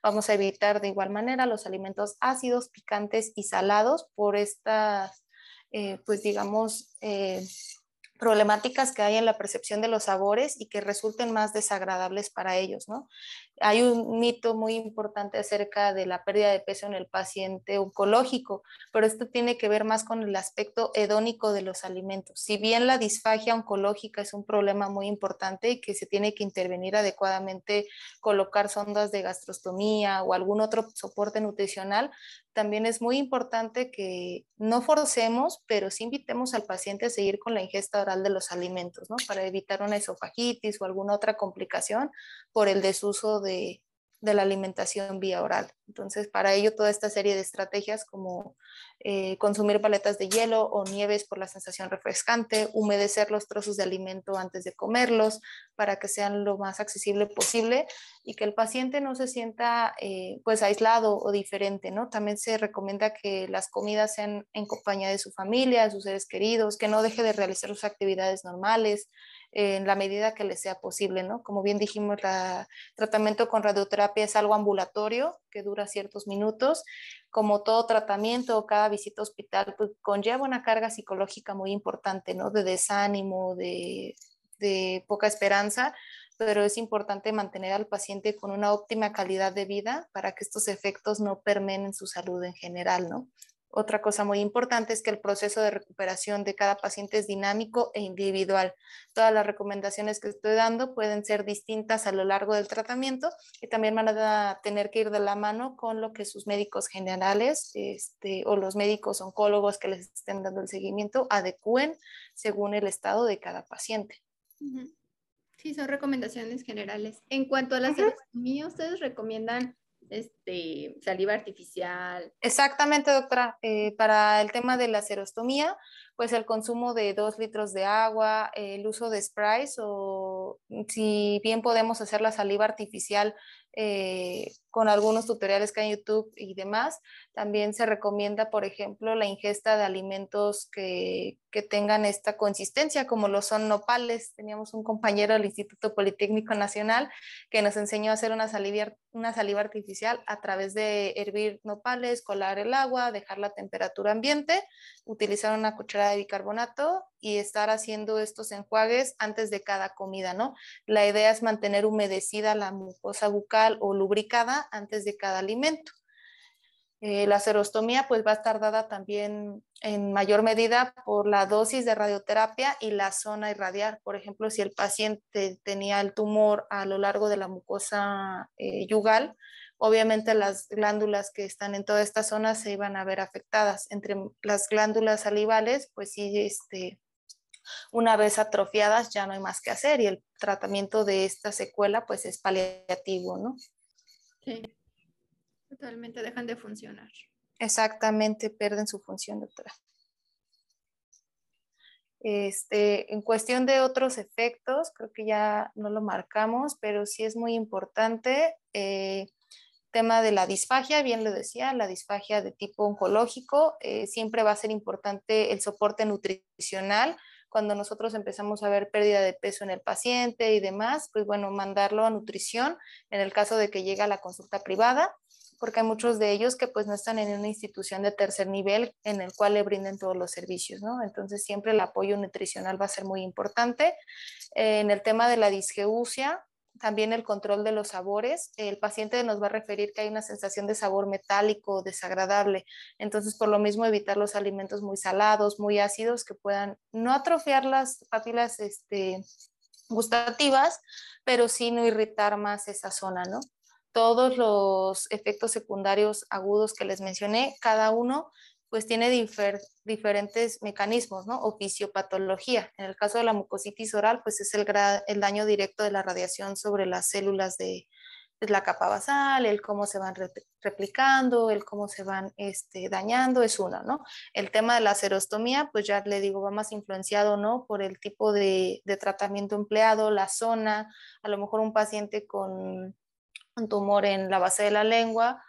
Vamos a evitar de igual manera los alimentos ácidos, picantes y salados por estas eh, pues digamos, eh, problemáticas que hay en la percepción de los sabores y que resulten más desagradables para ellos, ¿no? Hay un mito muy importante acerca de la pérdida de peso en el paciente oncológico, pero esto tiene que ver más con el aspecto hedónico de los alimentos. Si bien la disfagia oncológica es un problema muy importante y que se tiene que intervenir adecuadamente, colocar sondas de gastrostomía o algún otro soporte nutricional, también es muy importante que no forcemos, pero sí invitemos al paciente a seguir con la ingesta oral de los alimentos, ¿no? Para evitar una esofagitis o alguna otra complicación por el desuso de, de la alimentación vía oral. Entonces, para ello, toda esta serie de estrategias como eh, consumir paletas de hielo o nieves por la sensación refrescante, humedecer los trozos de alimento antes de comerlos para que sean lo más accesible posible y que el paciente no se sienta eh, pues aislado o diferente, ¿no? También se recomienda que las comidas sean en compañía de su familia, de sus seres queridos, que no deje de realizar sus actividades normales, en la medida que le sea posible, ¿no? Como bien dijimos, el tratamiento con radioterapia es algo ambulatorio que dura ciertos minutos. Como todo tratamiento o cada visita hospital, pues conlleva una carga psicológica muy importante, ¿no? De desánimo, de, de poca esperanza, pero es importante mantener al paciente con una óptima calidad de vida para que estos efectos no permeen en su salud en general, ¿no? Otra cosa muy importante es que el proceso de recuperación de cada paciente es dinámico e individual. Todas las recomendaciones que estoy dando pueden ser distintas a lo largo del tratamiento y también van a tener que ir de la mano con lo que sus médicos generales este, o los médicos oncólogos que les estén dando el seguimiento adecúen según el estado de cada paciente. Sí, son recomendaciones generales. En cuanto a la uh ¿ustedes recomiendan este, saliva artificial. Exactamente, doctora. Eh, para el tema de la serostomía, pues el consumo de dos litros de agua, el uso de sprays o si bien podemos hacer la saliva artificial eh, con algunos tutoriales que hay en YouTube y demás. También se recomienda, por ejemplo, la ingesta de alimentos que, que, tengan esta consistencia, como lo son nopales. Teníamos un compañero del Instituto Politécnico Nacional que nos enseñó a hacer una saliva, una saliva artificial a través de hervir nopales, colar el agua, dejar la temperatura ambiente, utilizar una cuchara de bicarbonato y estar haciendo estos enjuagues antes de cada comida, ¿no? La idea es mantener humedecida la mucosa bucal o lubricada antes de cada alimento. Eh, la serostomía pues va a estar dada también en mayor medida por la dosis de radioterapia y la zona irradiar. Por ejemplo, si el paciente tenía el tumor a lo largo de la mucosa eh, yugal, obviamente las glándulas que están en toda esta zona se iban a ver afectadas. Entre las glándulas salivales, pues sí, este, una vez atrofiadas ya no hay más que hacer y el tratamiento de esta secuela pues es paliativo, ¿no? Sí, totalmente dejan de funcionar. Exactamente, pierden su función, doctora. Este, en cuestión de otros efectos, creo que ya no lo marcamos, pero sí es muy importante. Eh, Tema de la disfagia, bien lo decía, la disfagia de tipo oncológico, eh, siempre va a ser importante el soporte nutricional. Cuando nosotros empezamos a ver pérdida de peso en el paciente y demás, pues bueno, mandarlo a nutrición en el caso de que llegue a la consulta privada porque hay muchos de ellos que pues no están en una institución de tercer nivel en el cual le brinden todos los servicios, ¿no? Entonces siempre el apoyo nutricional va a ser muy importante. en el tema de la disgeusia, también el control de los sabores. El paciente nos va a referir que hay una sensación de sabor metálico, desagradable. Entonces, por lo mismo, evitar los alimentos muy salados, muy ácidos, que puedan no atrofiar las papilas este, gustativas, pero sí no irritar más esa zona, ¿no? todos los efectos secundarios agudos que les mencioné, cada uno pues tiene diferentes mecanismos, ¿no? O fisiopatología. En el caso de la mucositis oral, pues es el, el daño directo de la radiación sobre las células de pues, la capa basal, el cómo se van replicando, el cómo se van este, dañando, es uno, ¿no? El tema de la serostomía, pues ya le digo, va más influenciado, ¿no? Por el tipo de, de tratamiento empleado, la zona, a lo mejor un paciente con un tumor en la base de la lengua,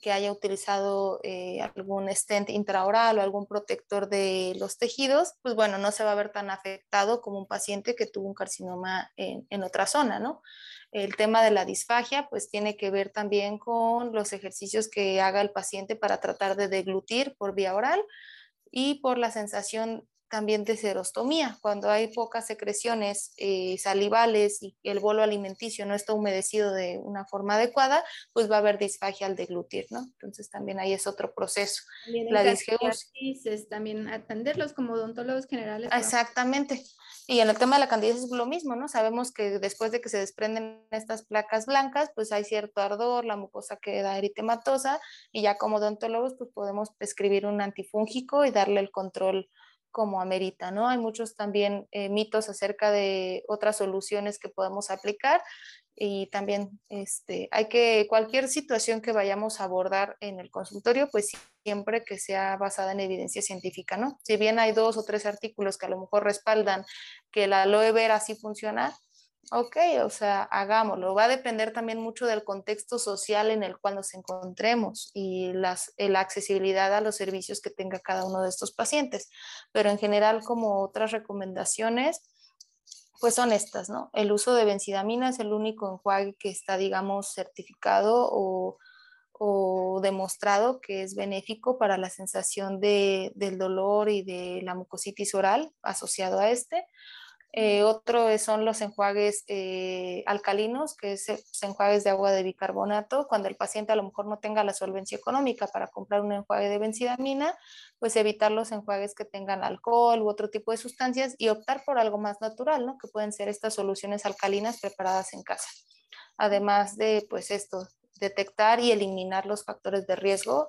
que haya utilizado eh, algún stent intraoral o algún protector de los tejidos, pues bueno, no se va a ver tan afectado como un paciente que tuvo un carcinoma en, en otra zona, ¿no? El tema de la disfagia, pues tiene que ver también con los ejercicios que haga el paciente para tratar de deglutir por vía oral y por la sensación también de serostomía, cuando hay pocas secreciones eh, salivales y el bolo alimenticio no está humedecido de una forma adecuada, pues va a haber disfagia al deglutir, ¿no? Entonces también ahí es otro proceso. También la disgeusia. también atenderlos como odontólogos generales. Exactamente. Y en el tema de la candidiasis es lo mismo, ¿no? Sabemos que después de que se desprenden estas placas blancas, pues hay cierto ardor, la mucosa queda eritematosa y ya como odontólogos pues podemos prescribir un antifúngico y darle el control como amerita, ¿no? Hay muchos también eh, mitos acerca de otras soluciones que podemos aplicar y también este, hay que, cualquier situación que vayamos a abordar en el consultorio, pues siempre que sea basada en evidencia científica, ¿no? Si bien hay dos o tres artículos que a lo mejor respaldan que la aloe vera sí funciona, Ok, o sea, hagámoslo. Va a depender también mucho del contexto social en el cual nos encontremos y las, la accesibilidad a los servicios que tenga cada uno de estos pacientes. Pero en general, como otras recomendaciones, pues son estas, ¿no? El uso de benzidamina es el único enjuague que está, digamos, certificado o, o demostrado que es benéfico para la sensación de, del dolor y de la mucositis oral asociado a este. Eh, otro son los enjuagues eh, alcalinos, que es eh, enjuagues de agua de bicarbonato. Cuando el paciente a lo mejor no tenga la solvencia económica para comprar un enjuague de benzidamina, pues evitar los enjuagues que tengan alcohol u otro tipo de sustancias y optar por algo más natural, ¿no? Que pueden ser estas soluciones alcalinas preparadas en casa. Además de, pues esto, detectar y eliminar los factores de riesgo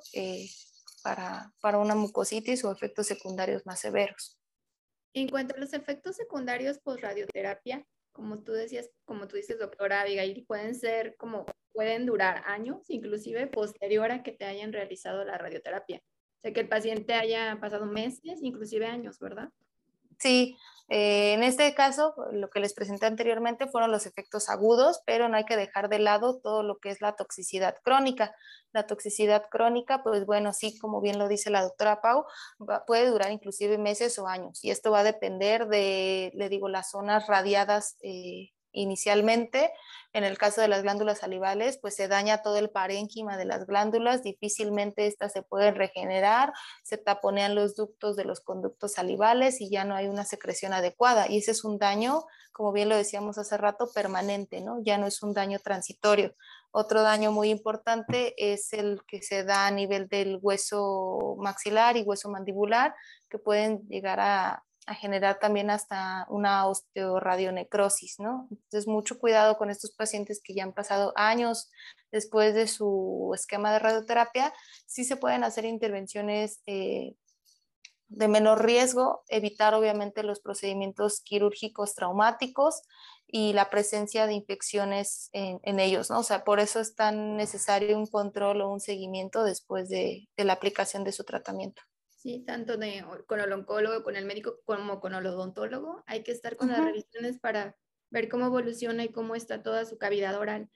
para, para una mucositis o efectos secundarios más severos. En cuanto a los efectos secundarios post-radioterapia, como tú decías, como tú dices, doctora Abigail, pueden ser como, pueden durar años, inclusive posterior a que te hayan realizado la radioterapia. O sea, que el paciente haya pasado meses, inclusive años, ¿verdad? Sí, eh, en este caso, lo que les presenté anteriormente fueron los efectos agudos, pero no hay que dejar de lado todo lo que es la toxicidad crónica. La toxicidad crónica, pues bueno, sí, como bien lo dice la doctora Pau, puede durar inclusive meses o años y esto va a depender de, le digo, las zonas radiadas eh, inicialmente. En el caso de las glándulas salivales, pues se daña todo el parénquima de las glándulas, difícilmente estas se pueden regenerar, se taponean los ductos de los conductos salivales y ya no hay una secreción adecuada. Y ese es un daño, como bien lo decíamos hace rato, permanente, ¿no? Ya no es un daño transitorio. Otro daño muy importante es el que se da a nivel del hueso maxilar y hueso mandibular, que pueden llegar a, a generar también hasta una osteoradionecrosis, ¿no? Entonces, mucho cuidado con estos pacientes que ya han pasado años después de su esquema de radioterapia. Sí se pueden hacer intervenciones eh, de menor riesgo, evitar obviamente los procedimientos quirúrgicos traumáticos y la presencia de infecciones en, ellos, ¿no? O sea, por eso es tan necesario un control o un seguimiento después de la aplicación de su tratamiento. Sí, tanto de, con el oncólogo, con el médico, como con el odontólogo. Hay que estar con las revisiones para ver cómo evoluciona y cómo está toda su cavidad oral.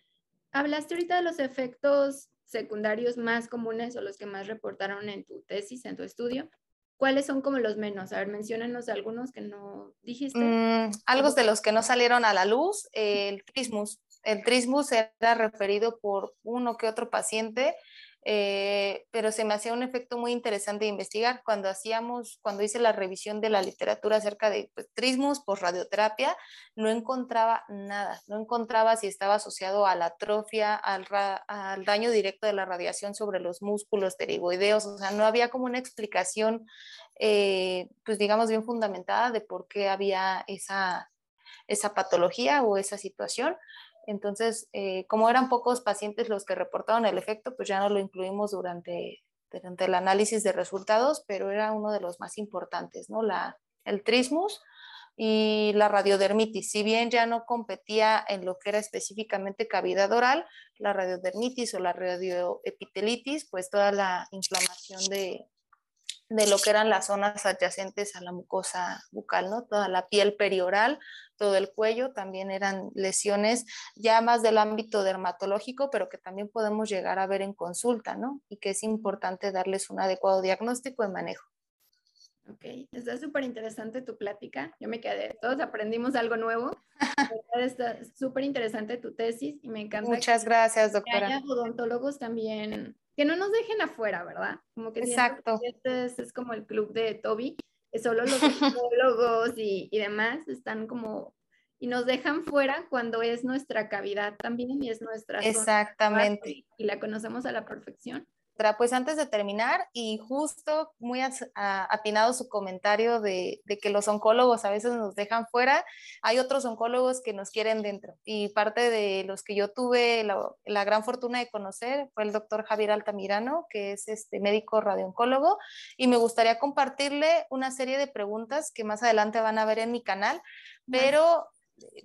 Hablaste ahorita de los efectos secundarios más comunes o los que más reportaron en tu tesis, en tu estudio? ¿Cuáles son como los menos? A ver, menciónanos algunos que no dijiste. Mm, algo de los que no salieron a la luz, el trismus. El trismus era referido por uno que otro paciente eh, pero se me hacía un efecto muy interesante de investigar cuando hacíamos, cuando hice la revisión de la literatura acerca de pues, trismus por radioterapia, no encontraba nada, no encontraba si estaba asociado a la atrofia, al, daño directo de la radiación sobre los músculos pterigoideos, o sea, no había como una explicación, eh, pues digamos, bien fundamentada de por qué había esa, esa patología o esa situación. Entonces, eh, como eran pocos pacientes los que reportaron el efecto, pues ya no lo incluimos durante, durante el análisis de resultados, pero era uno de los más importantes, ¿no? El trismus y la radiodermitis. Si bien ya no competía en lo que era específicamente cavidad oral, la radiodermitis o la radioepitelitis, pues toda la inflamación de, de lo que eran las zonas adyacentes a la mucosa bucal, ¿no? Toda la piel perioral, todo el cuello, también eran lesiones ya más del ámbito dermatológico, pero que también podemos llegar a ver en consulta, ¿no? Y que es importante darles un adecuado diagnóstico y manejo. Ok, está súper interesante tu plática. Yo me quedé, todos aprendimos algo nuevo. está súper interesante tu tesis y me encanta. Muchas gracias, doctora. Que haya odontólogos también que no nos dejen afuera, ¿verdad? Como que Exacto. Este es, como el club de Toby, que solo los psicólogos y, y, demás están como y nos dejan fuera cuando es nuestra cavidad también y es nuestra Exactamente. y la conocemos a la perfección. Pues antes de terminar, y justo muy atinado su comentario de, que los oncólogos a veces nos dejan fuera, hay otros oncólogos que nos quieren dentro. Y parte de los que yo tuve la, gran fortuna de conocer fue el doctor Javier Altamirano, que es este médico radiooncólogo, y me gustaría compartirle una serie de preguntas que más adelante van a ver en mi canal, pero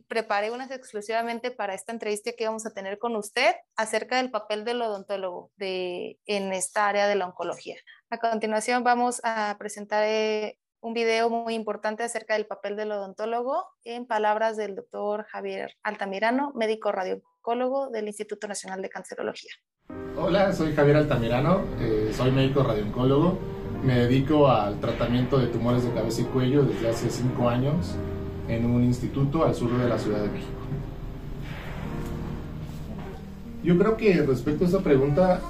preparé unas exclusivamente para esta entrevista que vamos a tener con usted acerca del papel del odontólogo de, en esta área de la oncología. A continuación vamos a presentar eh, un video muy importante acerca del papel del odontólogo en palabras del doctor Javier Altamirano, médico radiooncólogo del Instituto Nacional de Cancerología. Hola, soy Javier Altamirano, eh, soy médico radiooncólogo. Me dedico al tratamiento de tumores de cabeza y cuello desde hace cinco años en un instituto al sur de la Ciudad de México. Yo creo que respecto a esa pregunta,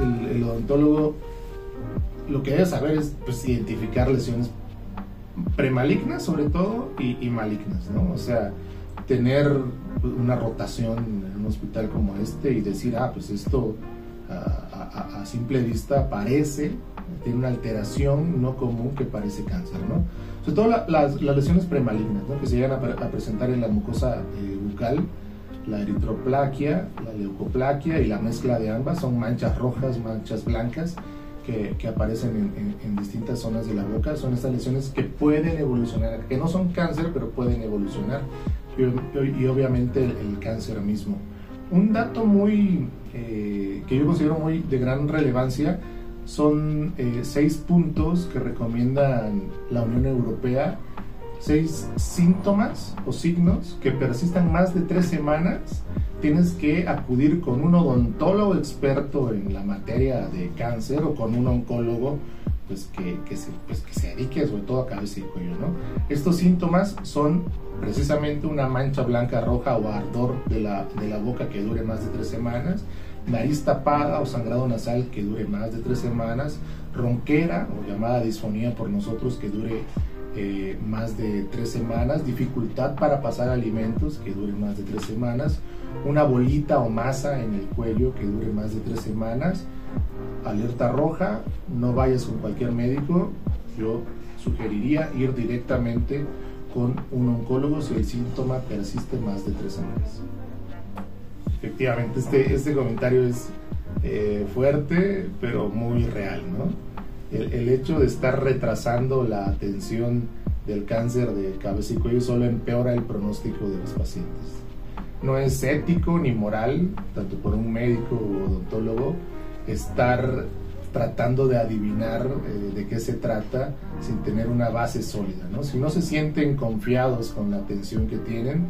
el, odontólogo lo que debe saber es pues, identificar lesiones premalignas sobre todo y, malignas, ¿no? O sea, tener una rotación en un hospital como este y decir, ah, pues esto a, a simple vista parece, tiene una alteración no común que parece cáncer, ¿no? sobre todo las, lesiones premalignas, que se llegan a, presentar en la mucosa eh, bucal, la eritroplaquia, la leucoplaquia y la mezcla de ambas, son manchas rojas, manchas blancas que, que aparecen en, distintas zonas de la boca, son estas lesiones que pueden evolucionar, que no son cáncer, pero pueden evolucionar, y, obviamente el, cáncer mismo. Un dato muy, eh, que yo considero muy de gran relevancia, son eh, seis puntos que recomiendan la Unión Europea, seis síntomas o signos que persistan más de tres semanas. Tienes que acudir con un odontólogo experto en la materia de cáncer o con un oncólogo pues, que, que, se, pues, que se dedique sobre todo a cabeza y cuello. ¿no? Estos síntomas son precisamente una mancha blanca, roja o ardor de la, de la boca que dure más de tres semanas nariz tapada o sangrado nasal que dure más de tres semanas, ronquera o llamada disfonía por nosotros que dure eh, más de tres semanas, dificultad para pasar alimentos que dure más de tres semanas, una bolita o masa en el cuello que dure más de tres semanas, alerta roja, no vayas con cualquier médico, yo sugeriría ir directamente con un oncólogo si el síntoma persiste más de tres semanas efectivamente, este, este comentario es eh, fuerte, pero muy real, ¿no? El, el, hecho de estar retrasando la atención del cáncer de cabeza y cuello solo empeora el pronóstico de los pacientes. No es ético ni moral, tanto por un médico o odontólogo, estar tratando de adivinar eh, de qué se trata sin tener una base sólida. ¿no? Si no se sienten confiados con la atención que tienen,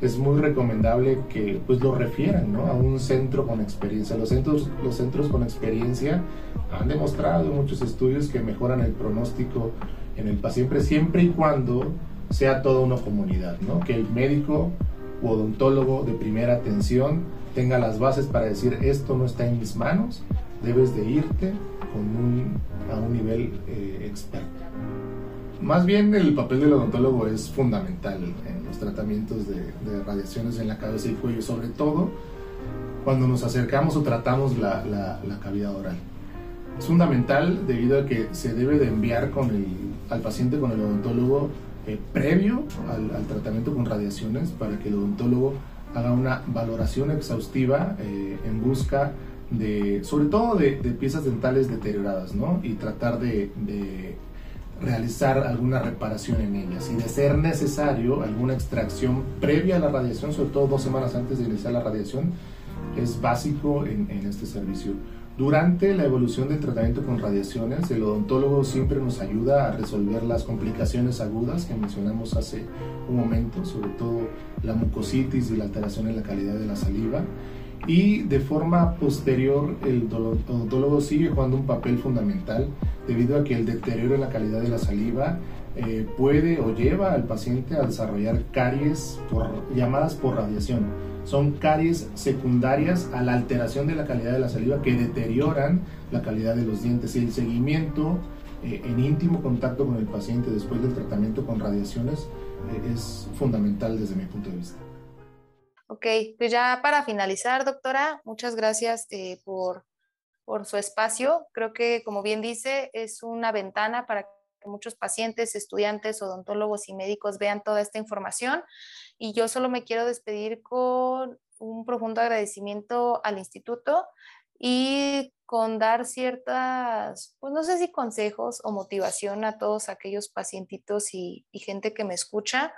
es muy recomendable que pues lo refieran ¿no? a un centro con experiencia. Los centros, los centros con experiencia han demostrado en muchos estudios que mejoran el pronóstico en el paciente siempre y cuando sea toda una comunidad, ¿no? que el médico o odontólogo de primera atención tenga las bases para decir esto no está en mis manos, debes de irte a un nivel eh, experto. Más bien el papel del odontólogo es fundamental en los tratamientos de, radiaciones en la cabeza y cuello, sobre todo cuando nos acercamos o tratamos la, cavidad oral. Es fundamental debido a que se debe de enviar al paciente con el odontólogo eh, previo al, al, tratamiento con radiaciones para que el odontólogo haga una valoración exhaustiva eh, en busca de, sobre todo de, piezas dentales deterioradas, ¿no? Y tratar de, de realizar alguna reparación en ellas y de ser necesario alguna extracción previa a la radiación, sobre todo dos semanas antes de iniciar la radiación, es básico en, en este servicio. Durante la evolución del tratamiento con radiaciones, el odontólogo siempre nos ayuda a resolver las complicaciones agudas que mencionamos hace un momento, sobre todo la mucositis y la alteración en la calidad de la saliva y de forma posterior el odontólogo sigue jugando un papel fundamental debido a que el deterioro en la calidad de la saliva eh, puede o lleva al paciente a desarrollar caries llamadas por radiación. Son caries secundarias a la alteración de la calidad de la saliva que deterioran la calidad de los dientes y el seguimiento eh, en íntimo contacto con el paciente después del tratamiento con radiaciones eh, es fundamental desde mi punto de vista. Ok, pues ya para finalizar, doctora, muchas gracias eh, por, por su espacio. Creo que, como bien dice, es una ventana para que muchos pacientes, estudiantes, odontólogos y médicos vean toda esta información. Y yo solo me quiero despedir con un profundo agradecimiento al instituto y con dar ciertas, pues no sé si consejos o motivación a todos aquellos pacientitos y, y gente que me escucha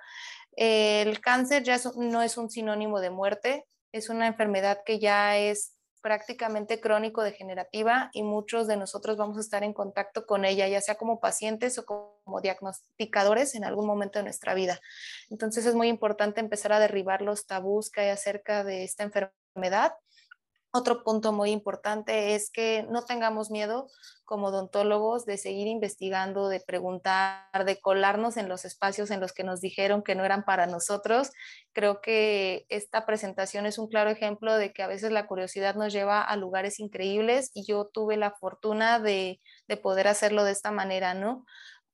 el cáncer ya no es un sinónimo de muerte, es una enfermedad que ya es prácticamente crónico-degenerativa y muchos de nosotros vamos a estar en contacto con ella, ya sea como pacientes o como diagnosticadores en algún momento de nuestra vida. Entonces es muy importante empezar a derribar los tabús que hay acerca de esta enfermedad otro punto muy importante es que no tengamos miedo como odontólogos de seguir investigando, de preguntar, de colarnos en los espacios en los que nos dijeron que no eran para nosotros. Creo que esta presentación es un claro ejemplo de que a veces la curiosidad nos lleva a lugares increíbles y yo tuve la fortuna de, de poder hacerlo de esta manera, ¿no?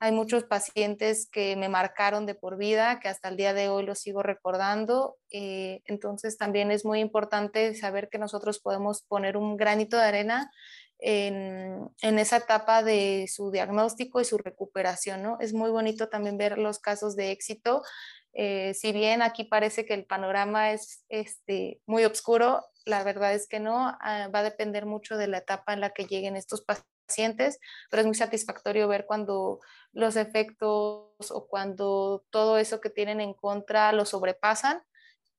Hay muchos pacientes que me marcaron de por vida, que hasta el día de hoy los sigo recordando. Eh, entonces también es muy importante saber que nosotros podemos poner un granito de arena en, esa etapa de su diagnóstico y su recuperación. ¿no? Es muy bonito también ver los casos de éxito. Eh, si bien aquí parece que el panorama es este, muy oscuro, la verdad es que no, ah, va a depender mucho de la etapa en la que lleguen estos pacientes pero es muy satisfactorio ver cuando los efectos o cuando todo eso que tienen en contra lo sobrepasan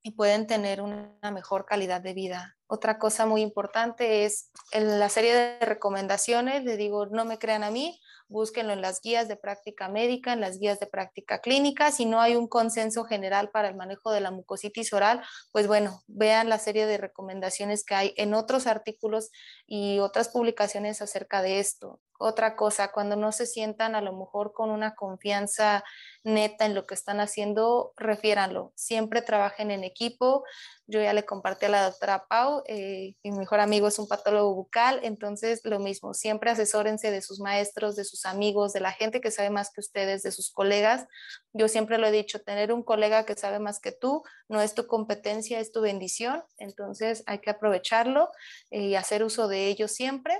y pueden tener una mejor calidad de vida. Otra cosa muy importante es en la serie de recomendaciones, le digo, no me crean a mí, búsquenlo en las guías de práctica médica, en las guías de práctica clínica. Si no hay un consenso general para el manejo de la mucositis oral, pues bueno, vean la serie de recomendaciones que hay en otros artículos y otras publicaciones acerca de esto. Otra cosa, cuando no se sientan a lo mejor con una confianza neta en lo que están haciendo, refiéranlo. Siempre trabajen en equipo. Yo ya le compartí a la doctora Pau, eh, mi mejor amigo es un patólogo bucal, entonces lo mismo, siempre asesórense de sus maestros, de sus amigos, de la gente que sabe más que ustedes, de sus colegas. Yo siempre lo he dicho, tener un colega que sabe más que tú no es tu competencia, es tu bendición, entonces hay que aprovecharlo eh, y hacer uso de ello siempre.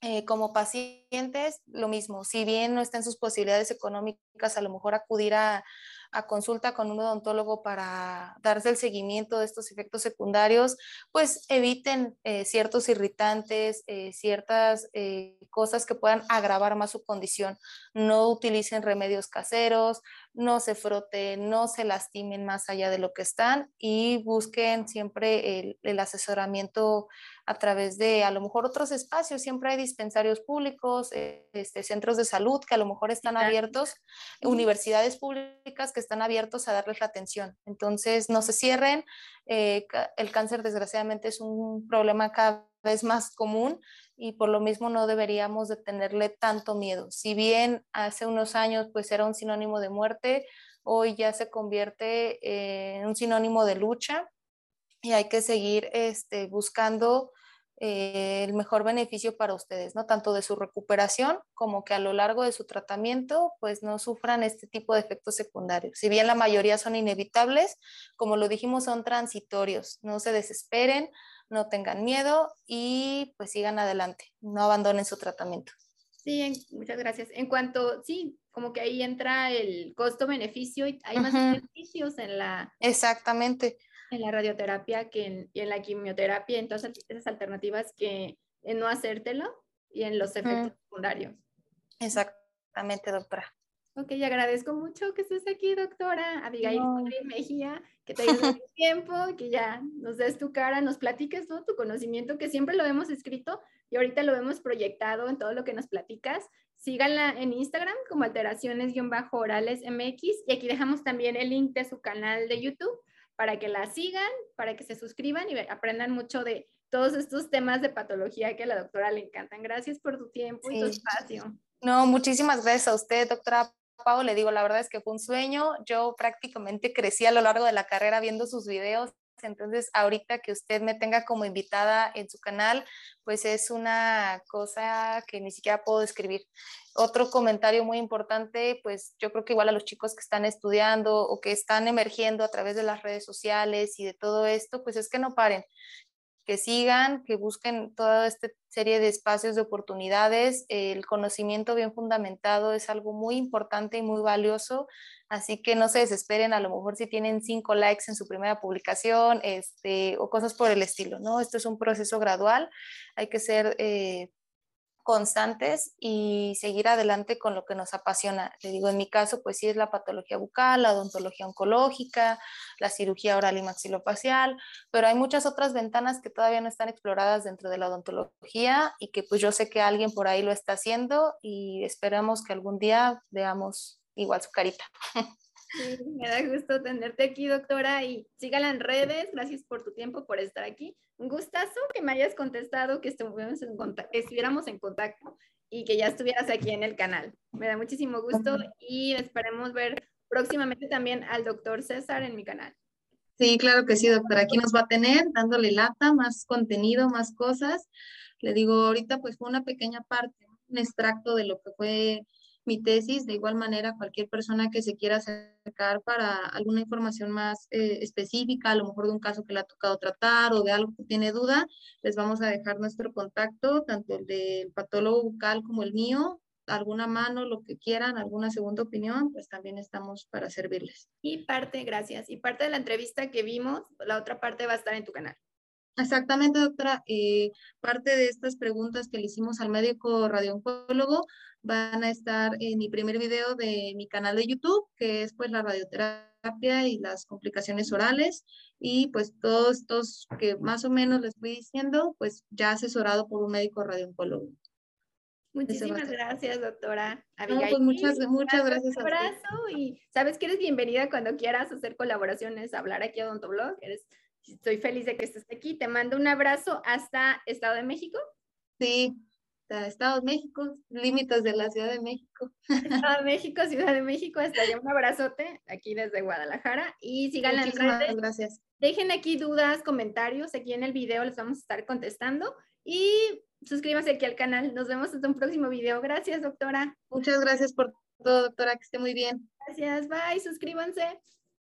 Eh, como pacientes, lo mismo, si bien no está en sus posibilidades económicas, a lo mejor acudir a, a consulta con un odontólogo para darse el seguimiento de estos efectos secundarios, pues eviten eh, ciertos irritantes, eh, ciertas cosas que puedan agravar más su condición. No utilicen remedios caseros, no se froten, no se lastimen más allá de lo que están y busquen siempre el, asesoramiento a través de a lo mejor otros espacios. Siempre hay dispensarios públicos, eh, este, centros de salud que a lo mejor están abiertos, universidades públicas que están abiertos a darles la atención. Entonces, no se cierren. Eh, el cáncer, desgraciadamente, es un problema cada vez más común y por lo mismo no deberíamos de tenerle tanto miedo. Si bien hace unos años pues era un sinónimo de muerte, hoy ya se convierte en un sinónimo de lucha y hay que seguir este, buscando eh, el mejor beneficio para ustedes, ¿no? Tanto de su recuperación como que a lo largo de su tratamiento, pues no sufran este tipo de efectos secundarios. Si bien la mayoría son inevitables, como lo dijimos, son transitorios. No se desesperen, no tengan miedo y pues sigan adelante, no abandonen su tratamiento. Sí, muchas gracias. En cuanto, sí, como que ahí entra el costo-beneficio y hay más beneficios en la... Exactamente. En la radioterapia que en, y en la quimioterapia, entonces esas alternativas que en no hacértelo y en los efectos secundarios. Exactamente, doctora. Ok, agradezco mucho que estés aquí, doctora Abigail Mejía, que te hayas dado tiempo, que ya nos des tu cara, nos platiques todo tu conocimiento, que siempre lo hemos escrito y ahorita lo hemos proyectado en todo lo que nos platicas. Síganla en Instagram como alteraciones-orales MX y aquí dejamos también el link de su canal de YouTube para que la sigan, para que se suscriban y aprendan mucho de todos estos temas de patología que a la doctora le encantan. Gracias por tu tiempo y tu espacio. No, muchísimas gracias a usted, doctora, Pau, le digo, la verdad es que fue un sueño. Yo prácticamente crecí a lo largo de la carrera viendo sus videos. Entonces, ahorita que usted me tenga como invitada en su canal, pues es una cosa que ni siquiera puedo describir. Otro comentario muy importante, pues yo creo que igual a los chicos que están estudiando o que están emergiendo a través de las redes sociales y de todo esto, pues es que no paren que sigan, que busquen toda esta serie de espacios de oportunidades. El conocimiento bien fundamentado es algo muy importante y muy valioso, así que no se desesperen, a lo mejor si tienen cinco likes en su primera publicación este, o cosas por el estilo, ¿no? Esto es un proceso gradual, hay que ser eh, constantes y seguir adelante con lo que nos apasiona. Le digo, en mi caso, pues sí es la patología bucal, la odontología oncológica, la cirugía oral y maxilofacial, pero hay muchas otras ventanas que todavía no están exploradas dentro de la odontología y que pues yo sé que alguien por ahí lo está haciendo y esperamos que algún día veamos igual su carita. Sí, me da gusto tenerte aquí, doctora, y sígala en redes. Gracias por tu tiempo, por estar aquí. Un gustazo que me hayas contestado, que estuviéramos en, contacto, estuviéramos en contacto y que ya estuvieras aquí en el canal. Me da muchísimo gusto y esperemos ver próximamente también al doctor César en mi canal. Sí, claro que sí, doctora. Aquí nos va a tener dándole lata, más contenido, más cosas. Le digo, ahorita pues fue una pequeña parte, un extracto de lo que fue mi tesis. De igual manera, cualquier persona que se quiera acercar para alguna información más eh, específica, a lo mejor de un caso que le ha tocado tratar o de algo que tiene duda, les vamos a dejar nuestro contacto, tanto el del patólogo bucal como el mío, alguna mano, lo que quieran, alguna segunda opinión, pues también estamos para servirles. Y parte, gracias. Y parte de la entrevista que vimos, la otra parte va a estar en tu canal. Exactamente, doctora. Eh, parte de estas preguntas que le hicimos al médico radiooncólogo van a estar en mi primer video de mi canal de YouTube, que es pues la radioterapia y las complicaciones orales. Y pues todos estos que más o menos les estoy diciendo, pues ya asesorado por un médico radiooncólogo. Muchísimas gracias, doctora Abigail. pues muchas, muchas gracias. Un abrazo y sabes que eres bienvenida cuando quieras hacer colaboraciones, hablar aquí a Odontoblog. Eres Estoy feliz de que estés aquí. Te mando un abrazo hasta Estado de México. Sí, hasta Estado de México, límites de la Ciudad de México. Estado de México, Ciudad de México, hasta allá un abrazote aquí desde Guadalajara y sigan en redes. Gracias. Dejen aquí dudas, comentarios, aquí en el video les vamos a estar contestando y suscríbanse aquí al canal. Nos vemos hasta un próximo video. Gracias, doctora. Muchas gracias por todo, doctora, que esté muy bien. Gracias, bye, suscríbanse.